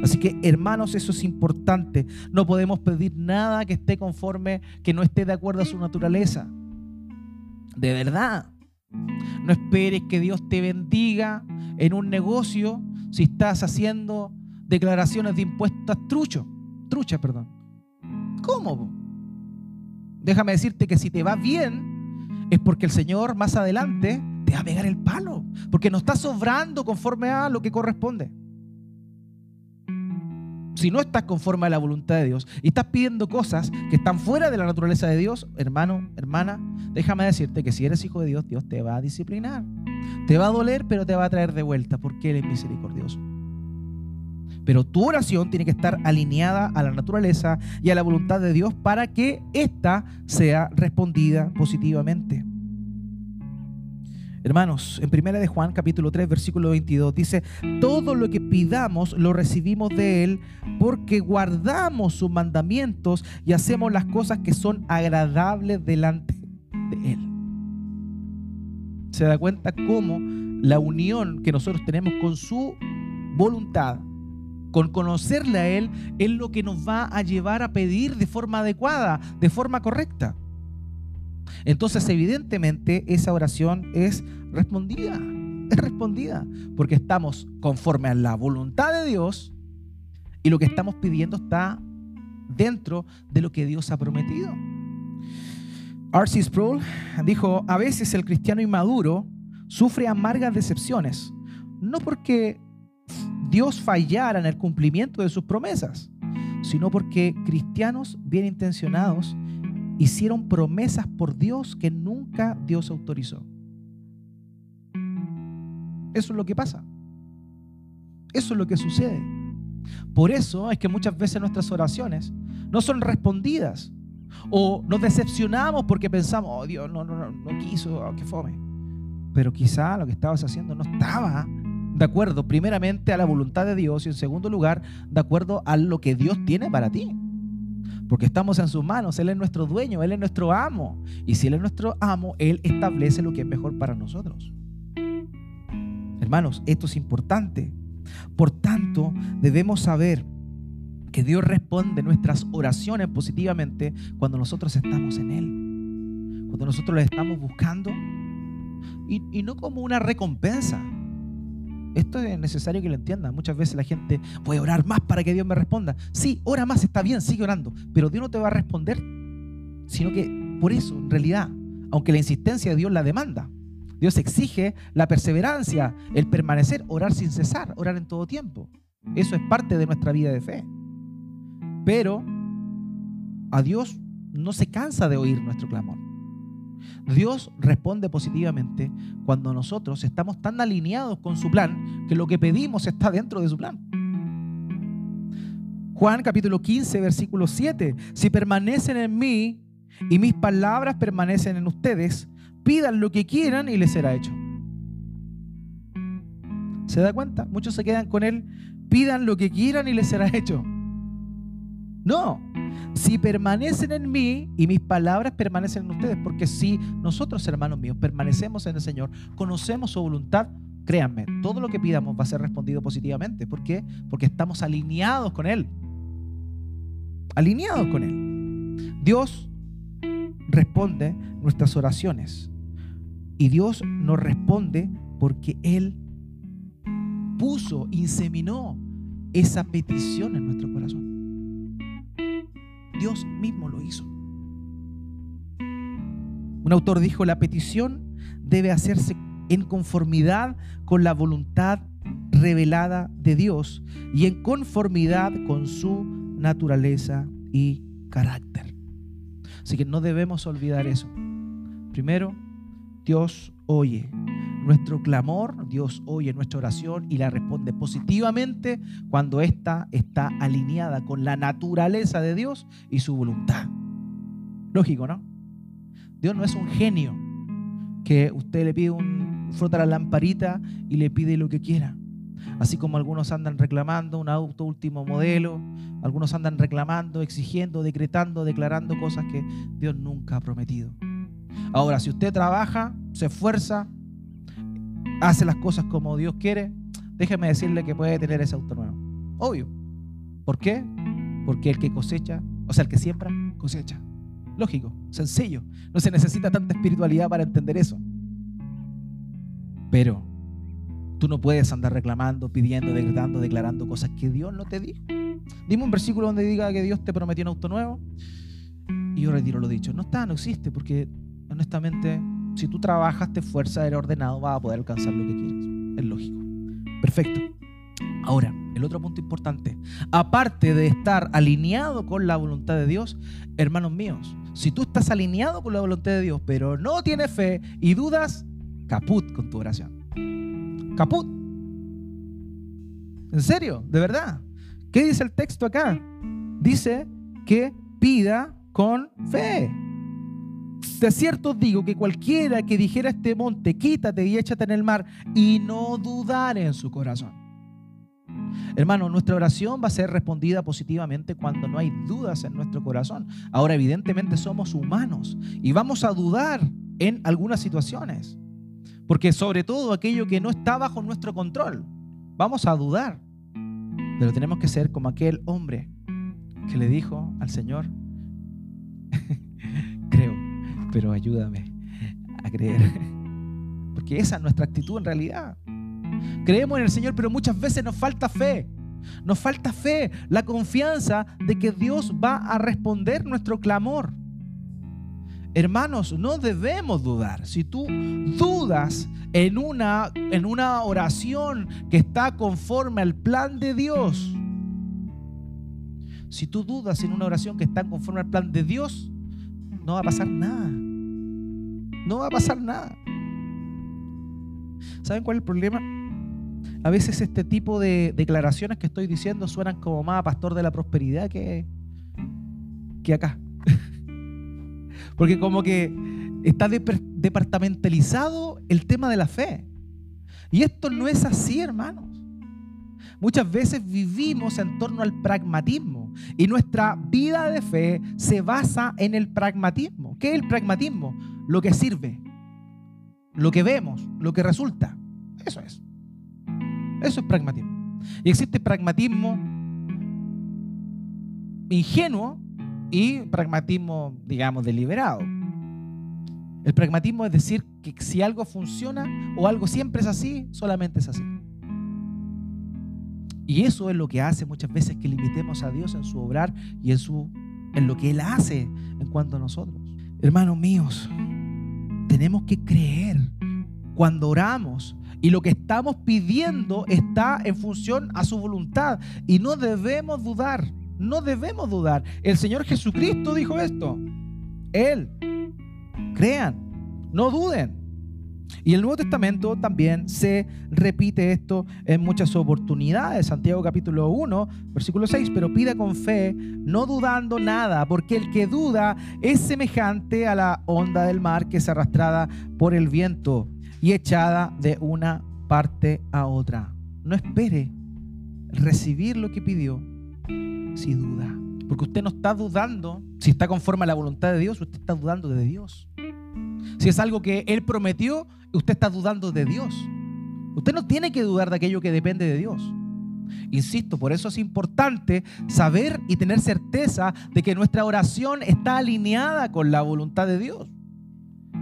Así que, hermanos, eso es importante. No podemos pedir nada que esté conforme, que no esté de acuerdo a su naturaleza. De verdad. No esperes que Dios te bendiga en un negocio si estás haciendo declaraciones de impuestos truchos. Truchas, perdón. ¿Cómo? Déjame decirte que si te va bien, es porque el Señor más adelante te va a pegar el palo. Porque no está sobrando conforme a lo que corresponde si no estás conforme a la voluntad de Dios y estás pidiendo cosas que están fuera de la naturaleza de Dios, hermano, hermana, déjame decirte que si eres hijo de Dios, Dios te va a disciplinar. Te va a doler, pero te va a traer de vuelta porque Él es misericordioso. Pero tu oración tiene que estar alineada a la naturaleza y a la voluntad de Dios para que ésta sea respondida positivamente. Hermanos, en primera de Juan capítulo 3 versículo 22 dice, todo lo que pidamos lo recibimos de Él porque guardamos sus mandamientos y hacemos las cosas que son agradables delante de Él. ¿Se da cuenta cómo la unión que nosotros tenemos con su voluntad, con conocerle a Él, es lo que nos va a llevar a pedir de forma adecuada, de forma correcta? Entonces, evidentemente, esa oración es respondida. Es respondida. Porque estamos conforme a la voluntad de Dios y lo que estamos pidiendo está dentro de lo que Dios ha prometido. R.C. Sproul dijo, a veces el cristiano inmaduro sufre amargas decepciones, no porque Dios fallara en el cumplimiento de sus promesas, sino porque cristianos bien intencionados hicieron promesas por Dios que nunca Dios autorizó. Eso es lo que pasa. Eso es lo que sucede. Por eso es que muchas veces nuestras oraciones no son respondidas. O nos decepcionamos porque pensamos, oh Dios, no, no, no, no quiso, oh, qué fome. Pero quizá lo que estabas haciendo no estaba de acuerdo primeramente a la voluntad de Dios y en segundo lugar de acuerdo a lo que Dios tiene para ti. Porque estamos en sus manos, Él es nuestro dueño, Él es nuestro amo. Y si Él es nuestro amo, Él establece lo que es mejor para nosotros. Hermanos, esto es importante. Por tanto, debemos saber que Dios responde nuestras oraciones positivamente cuando nosotros estamos en Él. Cuando nosotros le estamos buscando. Y, y no como una recompensa esto es necesario que lo entiendan. Muchas veces la gente puede orar más para que Dios me responda. Sí, ora más, está bien, sigue orando. Pero Dios no te va a responder, sino que por eso, en realidad, aunque la insistencia de Dios la demanda, Dios exige la perseverancia, el permanecer, orar sin cesar, orar en todo tiempo. Eso es parte de nuestra vida de fe. Pero a Dios no se cansa de oír nuestro clamor. Dios responde positivamente cuando nosotros estamos tan alineados con su plan que lo que pedimos está dentro de su plan. Juan capítulo 15, versículo 7. Si permanecen en mí y mis palabras permanecen en ustedes, pidan lo que quieran y les será hecho. ¿Se da cuenta? Muchos se quedan con él, pidan lo que quieran y les será hecho. No, si permanecen en mí y mis palabras permanecen en ustedes, porque si nosotros, hermanos míos, permanecemos en el Señor, conocemos su voluntad, créanme, todo lo que pidamos va a ser respondido positivamente. ¿Por qué? Porque estamos alineados con Él. Alineados con Él. Dios responde nuestras oraciones. Y Dios nos responde porque Él puso, inseminó esa petición en nuestro corazón. Dios mismo lo hizo. Un autor dijo, la petición debe hacerse en conformidad con la voluntad revelada de Dios y en conformidad con su naturaleza y carácter. Así que no debemos olvidar eso. Primero, Dios oye nuestro clamor, Dios oye nuestra oración y la responde positivamente cuando ésta está alineada con la naturaleza de Dios y su voluntad. Lógico, ¿no? Dios no es un genio que usted le pide un frota la lamparita y le pide lo que quiera. Así como algunos andan reclamando un auto último modelo, algunos andan reclamando, exigiendo, decretando, declarando cosas que Dios nunca ha prometido. Ahora, si usted trabaja, se esfuerza, hace las cosas como Dios quiere, déjeme decirle que puede tener ese auto nuevo. Obvio. ¿Por qué? Porque el que cosecha, o sea, el que siembra, cosecha. Lógico, sencillo. No se necesita tanta espiritualidad para entender eso. Pero tú no puedes andar reclamando, pidiendo, decretando, declarando cosas que Dios no te dijo. Dime un versículo donde diga que Dios te prometió un auto nuevo y yo retiro lo dicho. No está, no existe, porque honestamente si tú trabajas, te esfuerzas, eres ordenado, vas a poder alcanzar lo que quieras. Es lógico. Perfecto. Ahora, el otro punto importante. Aparte de estar alineado con la voluntad de Dios, hermanos míos, si tú estás alineado con la voluntad de Dios, pero no tienes fe y dudas, caput con tu oración. Caput. ¿En serio? ¿De verdad? ¿Qué dice el texto acá? Dice que pida con fe. De cierto digo que cualquiera que dijera este monte, quítate y échate en el mar, y no dudar en su corazón. Hermano, nuestra oración va a ser respondida positivamente cuando no hay dudas en nuestro corazón. Ahora, evidentemente somos humanos y vamos a dudar en algunas situaciones. Porque sobre todo aquello que no está bajo nuestro control, vamos a dudar. Pero tenemos que ser como aquel hombre que le dijo al Señor, pero ayúdame a creer. Porque esa es nuestra actitud en realidad. Creemos en el Señor, pero muchas veces nos falta fe. Nos falta fe, la confianza de que Dios va a responder nuestro clamor. Hermanos, no debemos dudar. Si tú dudas en una, en una oración que está conforme al plan de Dios, si tú dudas en una oración que está conforme al plan de Dios, no va a pasar nada. No va a pasar nada. ¿Saben cuál es el problema? A veces este tipo de declaraciones que estoy diciendo suenan como más a pastor de la prosperidad que, que acá. Porque como que está departamentalizado el tema de la fe. Y esto no es así, hermanos. Muchas veces vivimos en torno al pragmatismo y nuestra vida de fe se basa en el pragmatismo. ¿Qué es el pragmatismo? Lo que sirve, lo que vemos, lo que resulta. Eso es. Eso es pragmatismo. Y existe pragmatismo ingenuo y pragmatismo, digamos, deliberado. El pragmatismo es decir que si algo funciona o algo siempre es así, solamente es así. Y eso es lo que hace muchas veces que limitemos a Dios en su obrar y en, su, en lo que Él hace en cuanto a nosotros. Hermanos míos, tenemos que creer cuando oramos y lo que estamos pidiendo está en función a su voluntad y no debemos dudar, no debemos dudar. El Señor Jesucristo dijo esto. Él, crean, no duden. Y el Nuevo Testamento también se repite esto en muchas oportunidades. Santiago capítulo 1, versículo 6, pero pida con fe, no dudando nada, porque el que duda es semejante a la onda del mar que es arrastrada por el viento y echada de una parte a otra. No espere recibir lo que pidió si duda. Porque usted no está dudando si está conforme a la voluntad de Dios, usted está dudando de Dios. Si es algo que Él prometió, usted está dudando de Dios. Usted no tiene que dudar de aquello que depende de Dios. Insisto, por eso es importante saber y tener certeza de que nuestra oración está alineada con la voluntad de Dios.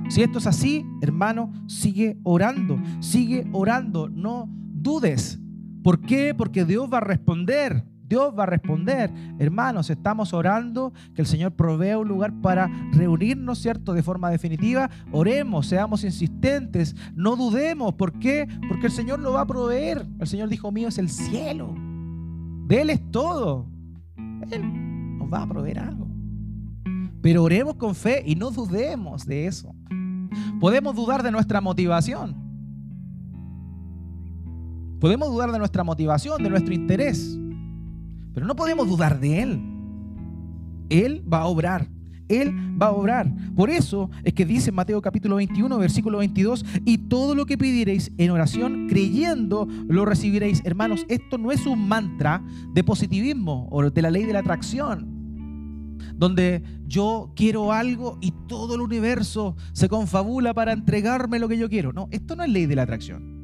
Si esto es así, hermano, sigue orando, sigue orando, no dudes. ¿Por qué? Porque Dios va a responder. Dios va a responder. Hermanos, estamos orando que el Señor provea un lugar para reunirnos, ¿cierto? De forma definitiva. Oremos, seamos insistentes, no dudemos. ¿Por qué? Porque el Señor lo va a proveer. El Señor dijo, mío es el cielo. De Él es todo. Él nos va a proveer algo. Pero oremos con fe y no dudemos de eso. Podemos dudar de nuestra motivación. Podemos dudar de nuestra motivación, de nuestro interés. Pero no podemos dudar de Él. Él va a obrar. Él va a obrar. Por eso es que dice Mateo capítulo 21, versículo 22, y todo lo que pidierais en oración, creyendo, lo recibiréis. Hermanos, esto no es un mantra de positivismo o de la ley de la atracción, donde yo quiero algo y todo el universo se confabula para entregarme lo que yo quiero. No, esto no es ley de la atracción.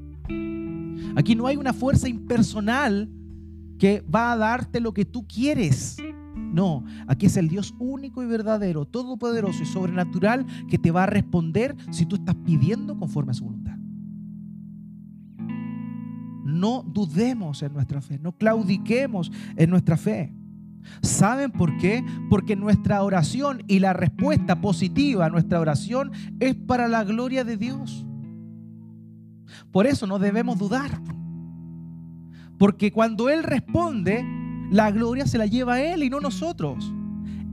Aquí no hay una fuerza impersonal que va a darte lo que tú quieres. No, aquí es el Dios único y verdadero, todopoderoso y sobrenatural que te va a responder si tú estás pidiendo conforme a su voluntad. No dudemos en nuestra fe, no claudiquemos en nuestra fe. ¿Saben por qué? Porque nuestra oración y la respuesta positiva a nuestra oración es para la gloria de Dios. Por eso no debemos dudar. Porque cuando Él responde, la gloria se la lleva a Él y no nosotros.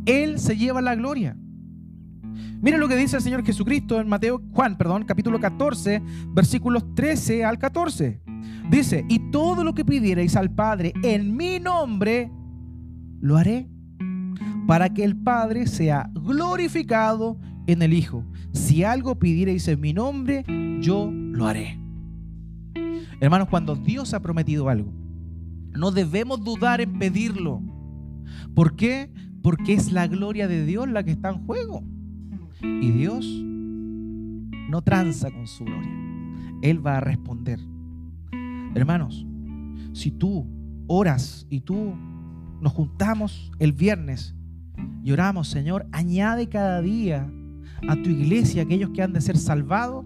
Él se lleva la gloria. Miren lo que dice el Señor Jesucristo en Mateo, Juan, perdón, capítulo 14, versículos 13 al 14. Dice, y todo lo que pidierais al Padre en mi nombre, lo haré, para que el Padre sea glorificado en el Hijo. Si algo pidierais en mi nombre, yo lo haré. Hermanos, cuando Dios ha prometido algo, no debemos dudar en pedirlo. ¿Por qué? Porque es la gloria de Dios la que está en juego. Y Dios no tranza con su gloria. Él va a responder. Hermanos, si tú oras y tú nos juntamos el viernes y oramos, Señor, añade cada día a tu iglesia aquellos que han de ser salvados.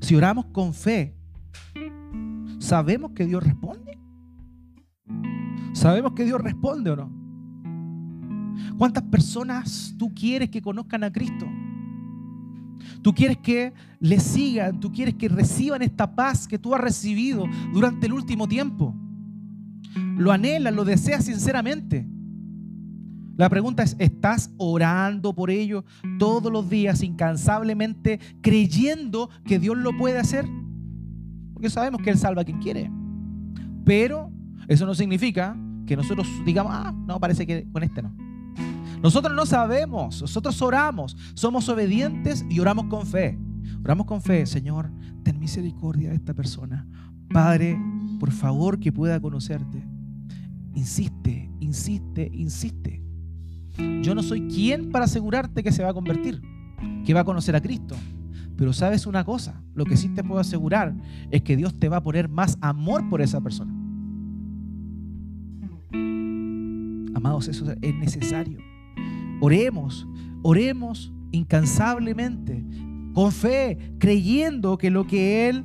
Si oramos con fe, ¿sabemos que Dios responde? ¿Sabemos que Dios responde o no? ¿Cuántas personas tú quieres que conozcan a Cristo? Tú quieres que le sigan, tú quieres que reciban esta paz que tú has recibido durante el último tiempo. Lo anhelas, lo deseas sinceramente. La pregunta es, ¿estás orando por ello todos los días incansablemente creyendo que Dios lo puede hacer? Porque sabemos que Él salva a quien quiere. Pero eso no significa que nosotros digamos, ah, no, parece que con este no. Nosotros no sabemos, nosotros oramos, somos obedientes y oramos con fe. Oramos con fe, Señor, ten misericordia de esta persona. Padre, por favor que pueda conocerte. Insiste, insiste, insiste. Yo no soy quien para asegurarte que se va a convertir, que va a conocer a Cristo. Pero sabes una cosa, lo que sí te puedo asegurar es que Dios te va a poner más amor por esa persona. Amados, eso es necesario. Oremos, oremos incansablemente, con fe, creyendo que lo que Él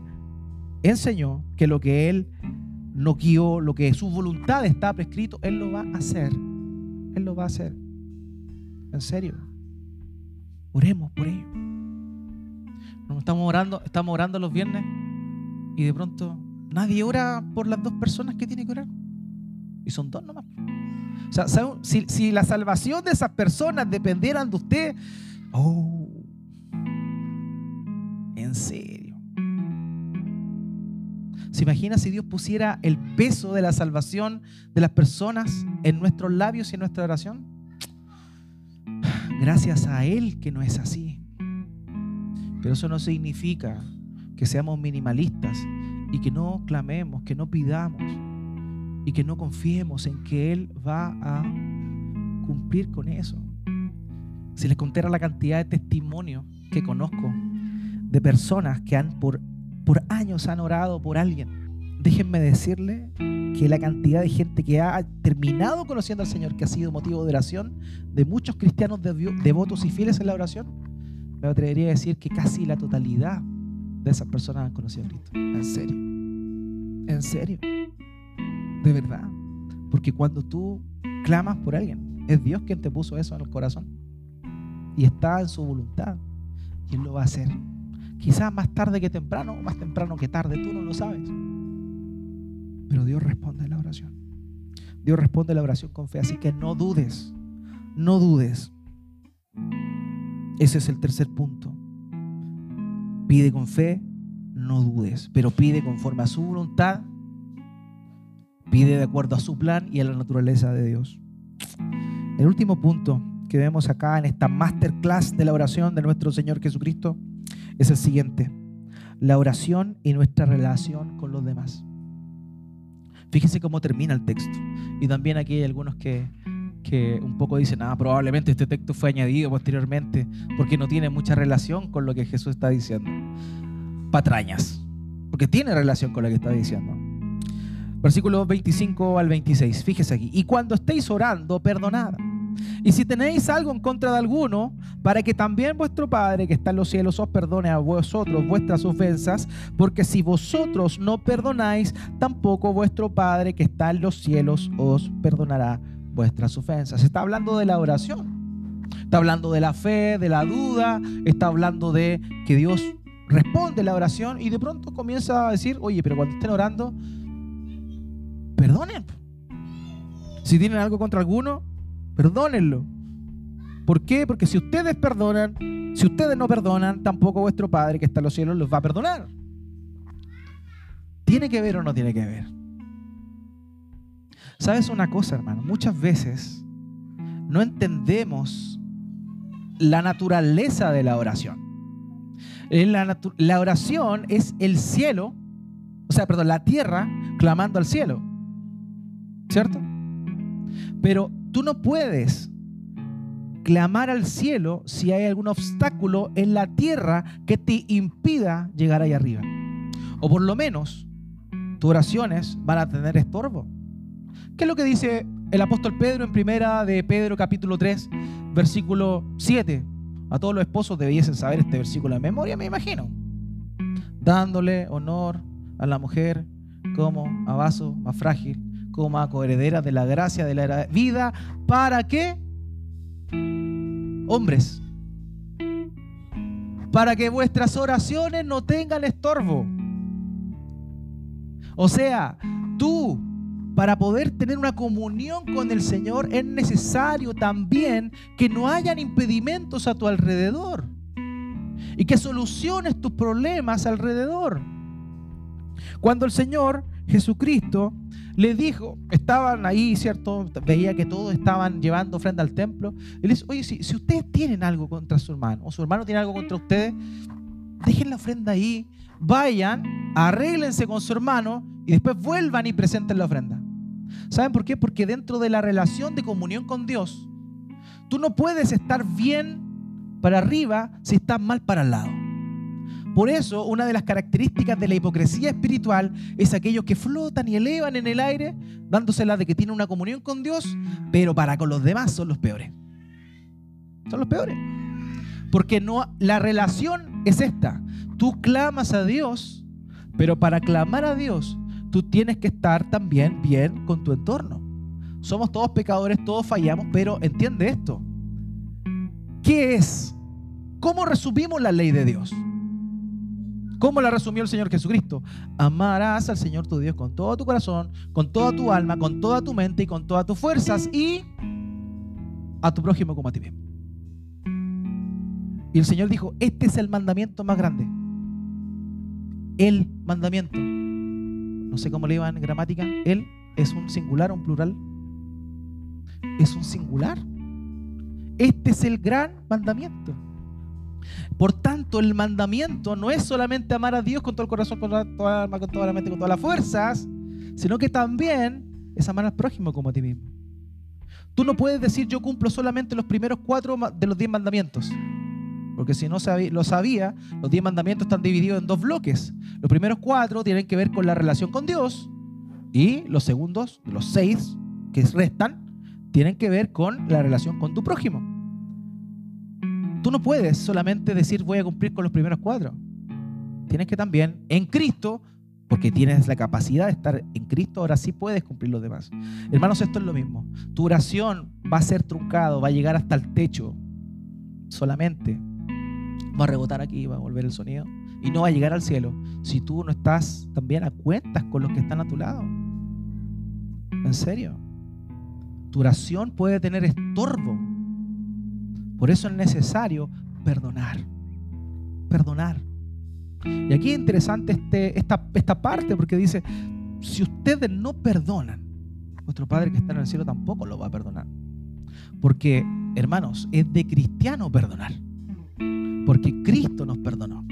enseñó, que lo que Él no guió, lo que su voluntad está prescrito, Él lo va a hacer. Él lo va a hacer. En serio. Oremos por ello. Estamos orando, estamos orando los viernes y de pronto nadie ora por las dos personas que tiene que orar. Y son dos nomás. O sea, si, si, la salvación de esas personas dependieran de usted, oh, ¿en serio. ¿Se imagina si Dios pusiera el peso de la salvación de las personas en nuestros labios y en nuestra oración? Gracias a Él que no es así. Pero eso no significa que seamos minimalistas y que no clamemos, que no pidamos y que no confiemos en que Él va a cumplir con eso. Si les contara la cantidad de testimonios que conozco de personas que han por, por años han orado por alguien, déjenme decirle que la cantidad de gente que ha terminado conociendo al Señor, que ha sido motivo de oración de muchos cristianos devotos y fieles en la oración, me atrevería a decir que casi la totalidad de esas personas han conocido a Cristo. En serio. En serio. De verdad. Porque cuando tú clamas por alguien, es Dios quien te puso eso en el corazón. Y está en su voluntad. Y Él lo va a hacer. Quizás más tarde que temprano, o más temprano que tarde, tú no lo sabes. Pero Dios responde a la oración. Dios responde a la oración con fe. Así que no dudes. No dudes. Ese es el tercer punto. Pide con fe, no dudes, pero pide conforme a su voluntad, pide de acuerdo a su plan y a la naturaleza de Dios. El último punto que vemos acá en esta masterclass de la oración de nuestro Señor Jesucristo es el siguiente, la oración y nuestra relación con los demás. Fíjense cómo termina el texto. Y también aquí hay algunos que que un poco dicen, ah, probablemente este texto fue añadido posteriormente porque no tiene mucha relación con lo que Jesús está diciendo. Patrañas, porque tiene relación con lo que está diciendo. Versículos 25 al 26, fíjese aquí. Y cuando estéis orando, perdonad. Y si tenéis algo en contra de alguno, para que también vuestro Padre que está en los cielos os perdone a vosotros vuestras ofensas, porque si vosotros no perdonáis, tampoco vuestro Padre que está en los cielos os perdonará vuestras ofensas. Está hablando de la oración. Está hablando de la fe, de la duda. Está hablando de que Dios responde la oración y de pronto comienza a decir, oye, pero cuando estén orando, perdonen. Si tienen algo contra alguno, perdónenlo. ¿Por qué? Porque si ustedes perdonan, si ustedes no perdonan, tampoco vuestro Padre que está en los cielos los va a perdonar. ¿Tiene que ver o no tiene que ver? ¿Sabes una cosa, hermano? Muchas veces no entendemos la naturaleza de la oración. La, la, oración es el cielo, o sea, perdón, la tierra clamando al cielo. ¿Cierto? Pero tú no puedes clamar al cielo si hay algún obstáculo en la tierra que te impida llegar ahí arriba. O por lo menos tus oraciones van a tener estorbo. ¿Qué es lo que dice el apóstol Pedro en primera de Pedro capítulo 3, versículo 7? A todos los esposos debiesen saber este versículo de memoria, me imagino. Dándole honor a la mujer como a más frágil, como a coheredera de la gracia de la vida, para que, hombres, para que vuestras oraciones no tengan estorbo. O sea, tú para poder tener una comunión con el Señor es necesario también que no hayan impedimentos a tu alrededor y que soluciones tus problemas alrededor. Cuando el Señor Jesucristo le dijo, estaban ahí, ¿cierto? Veía que todos estaban llevando ofrenda al templo. Él dice, oye, si, si ustedes tienen algo contra su hermano o su hermano tiene algo contra ustedes, dejen la ofrenda ahí, vayan, arréglense con su hermano y después vuelvan y presenten la ofrenda. ¿Saben por qué? Porque dentro de la relación de comunión con Dios, tú no puedes estar bien para arriba si estás mal para el lado. Por eso, una de las características de la hipocresía espiritual es aquellos que flotan y elevan en el aire, dándosela de que tienen una comunión con Dios, pero para con los demás son los peores. Son los peores. Porque no, la relación es esta. Tú clamas a Dios, pero para clamar a Dios tú tienes que estar también bien con tu entorno. Somos todos pecadores, todos fallamos, pero entiende esto. ¿Qué es? ¿Cómo resumimos la ley de Dios? ¿Cómo la resumió el Señor Jesucristo? Amarás al Señor tu Dios con todo tu corazón, con toda tu alma, con toda tu mente y con todas tus fuerzas y a tu prójimo como a ti mismo. Y el Señor dijo, este es el mandamiento más grande. el mandamiento. No sé cómo le iba en gramática. El es un singular o un plural. Es un singular. Este es el gran mandamiento. Por tanto, el mandamiento no es solamente amar a Dios con todo el corazón, con toda la alma, con toda la mente, con todas las fuerzas, sino que también es amar al prójimo como a ti mismo. Tú no puedes decir yo cumplo solamente los primeros cuatro de los diez mandamientos. Porque si no lo sabía, los diez mandamientos están divididos en dos bloques. Los primeros cuatro tienen que ver con la relación con Dios y los segundos, los seis que restan, tienen que ver con la relación con tu prójimo. Tú no puedes solamente decir voy a cumplir con los primeros cuatro. Tienes que también, en Cristo, porque tienes la capacidad de estar en Cristo, ahora sí puedes cumplir los demás. Hermanos, esto es lo mismo. Tu oración va a ser truncado, va a llegar hasta el techo solamente. Va a rebotar aquí, va a volver el sonido y no va a llegar al cielo si tú no estás también a cuentas con los que están a tu lado. En serio. Tu oración puede tener estorbo. Por eso es necesario perdonar. Perdonar. Y aquí es interesante este, esta, esta parte porque dice, si ustedes no perdonan, vuestro Padre que está en el cielo tampoco lo va a perdonar. Porque, hermanos, es de cristiano perdonar. Porque Cristo nos perdonó.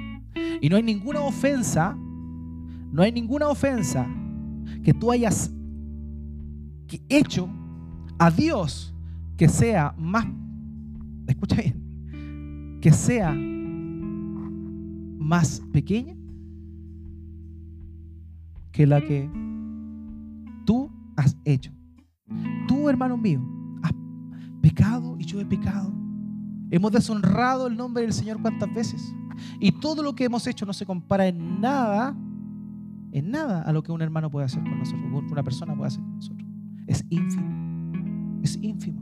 Y no hay ninguna ofensa, no hay ninguna ofensa que tú hayas hecho a Dios que sea más, escucha bien, que sea más pequeña que la que tú has hecho. Tú, hermano mío, has pecado y yo he pecado. Hemos deshonrado el nombre del Señor cuántas veces. Y todo lo que hemos hecho no se compara en nada, en nada a lo que un hermano puede hacer con nosotros, una persona puede hacer con nosotros. Es ínfimo. Es ínfimo.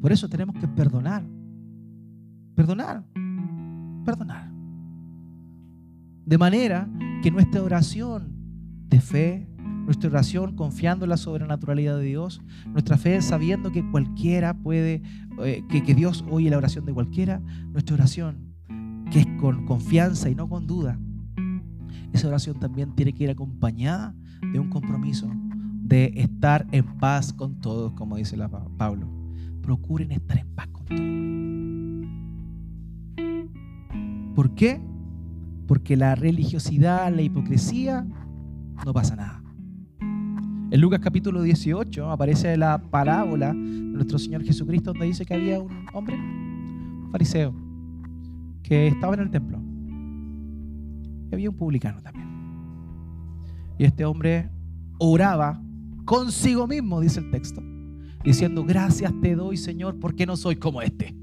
Por eso tenemos que perdonar. Perdonar. Perdonar. De manera que nuestra oración de fe, nuestra oración confiando en la sobrenaturalidad de Dios, nuestra fe sabiendo que cualquiera puede, eh, que, que Dios oye la oración de cualquiera, nuestra oración que es con confianza y no con duda, esa oración también tiene que ir acompañada de un compromiso de estar en paz con todos, como dice la Pablo. Procuren estar en paz con todos. ¿Por qué? Porque la religiosidad, la hipocresía, no pasa nada. En Lucas capítulo 18 aparece la parábola de nuestro Señor Jesucristo donde dice que había un hombre, un fariseo, que estaba en el templo. Y había un publicano también. Y este hombre oraba consigo mismo, dice el texto, diciendo, gracias te doy Señor, porque no soy como este.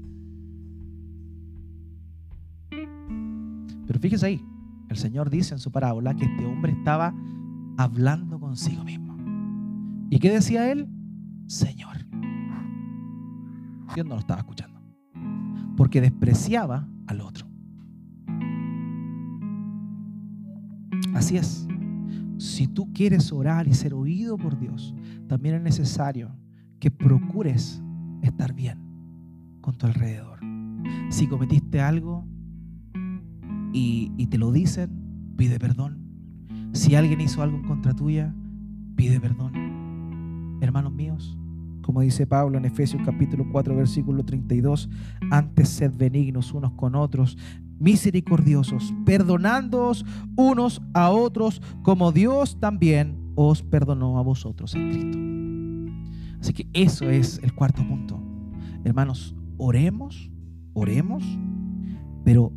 Pero fíjese ahí, el Señor dice en su parábola que este hombre estaba hablando consigo mismo. ¿Y qué decía él? Señor. Dios no lo estaba escuchando. Porque despreciaba al otro. Así es. Si tú quieres orar y ser oído por Dios, también es necesario que procures estar bien con tu alrededor. Si cometiste algo y, te lo dicen, pide perdón. Si alguien hizo algo en contra tuya, pide perdón. Hermanos míos, como dice Pablo en Efesios capítulo 4, versículo 32, antes sed benignos unos con otros, misericordiosos, perdonándoos unos a otros, como Dios también os perdonó a vosotros en Cristo. Así que eso es el cuarto punto. Hermanos, oremos, oremos, pero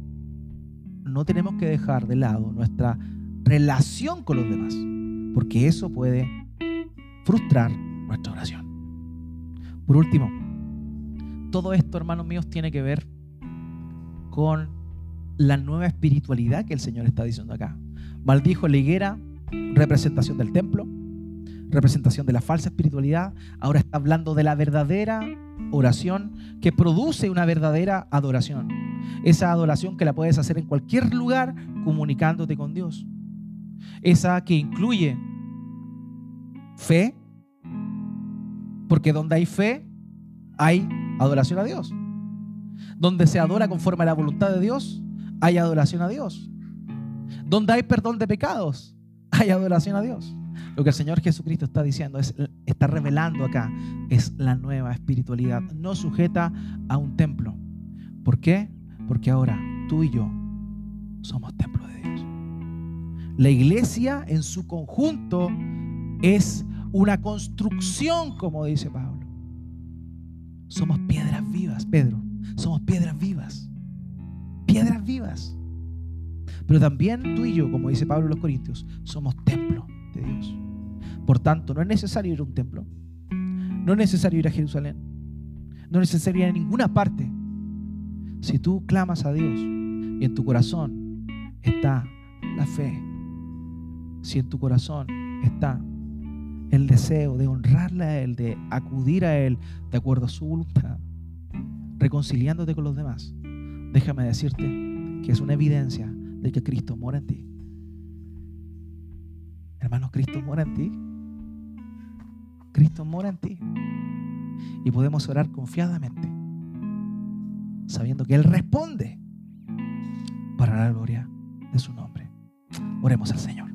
no tenemos que dejar de lado nuestra relación con los demás, porque eso puede frustrar nuestra oración. Por último, todo esto, hermanos míos, tiene que ver con la nueva espiritualidad que el Señor está diciendo acá. Maldijo la higuera, representación del templo, representación de la falsa espiritualidad. Ahora está hablando de la verdadera oración que produce una verdadera adoración. Esa adoración que la puedes hacer en cualquier lugar comunicándote con Dios. Esa que incluye fe, porque donde hay fe, hay adoración a Dios. Donde se adora conforme a la voluntad de Dios, hay adoración a Dios. Donde hay perdón de pecados, hay adoración a Dios. Lo que el Señor Jesucristo está diciendo, es, está revelando acá, es la nueva espiritualidad, no sujeta a un templo. ¿Por qué? Porque ahora tú y yo somos templo de Dios. La iglesia en su conjunto es una construcción, como dice Pablo. Somos piedras vivas, Pedro. Somos piedras vivas. Piedras vivas. Pero también tú y yo, como dice Pablo en los Corintios, somos templo de Dios. Por tanto, no es necesario ir a un templo. No es necesario ir a Jerusalén. No es necesario ir a ninguna parte. Si tú clamas a Dios y en tu corazón está la fe, si en tu corazón está el deseo de honrarle a Él, de acudir a Él de acuerdo a su voluntad, reconciliándote con los demás, déjame decirte que es una evidencia de que Cristo mora en ti. Hermanos, Cristo mora en ti. Cristo mora en ti. Y podemos orar confiadamente, sabiendo que Él responde para la gloria de su nombre. Oremos al Señor.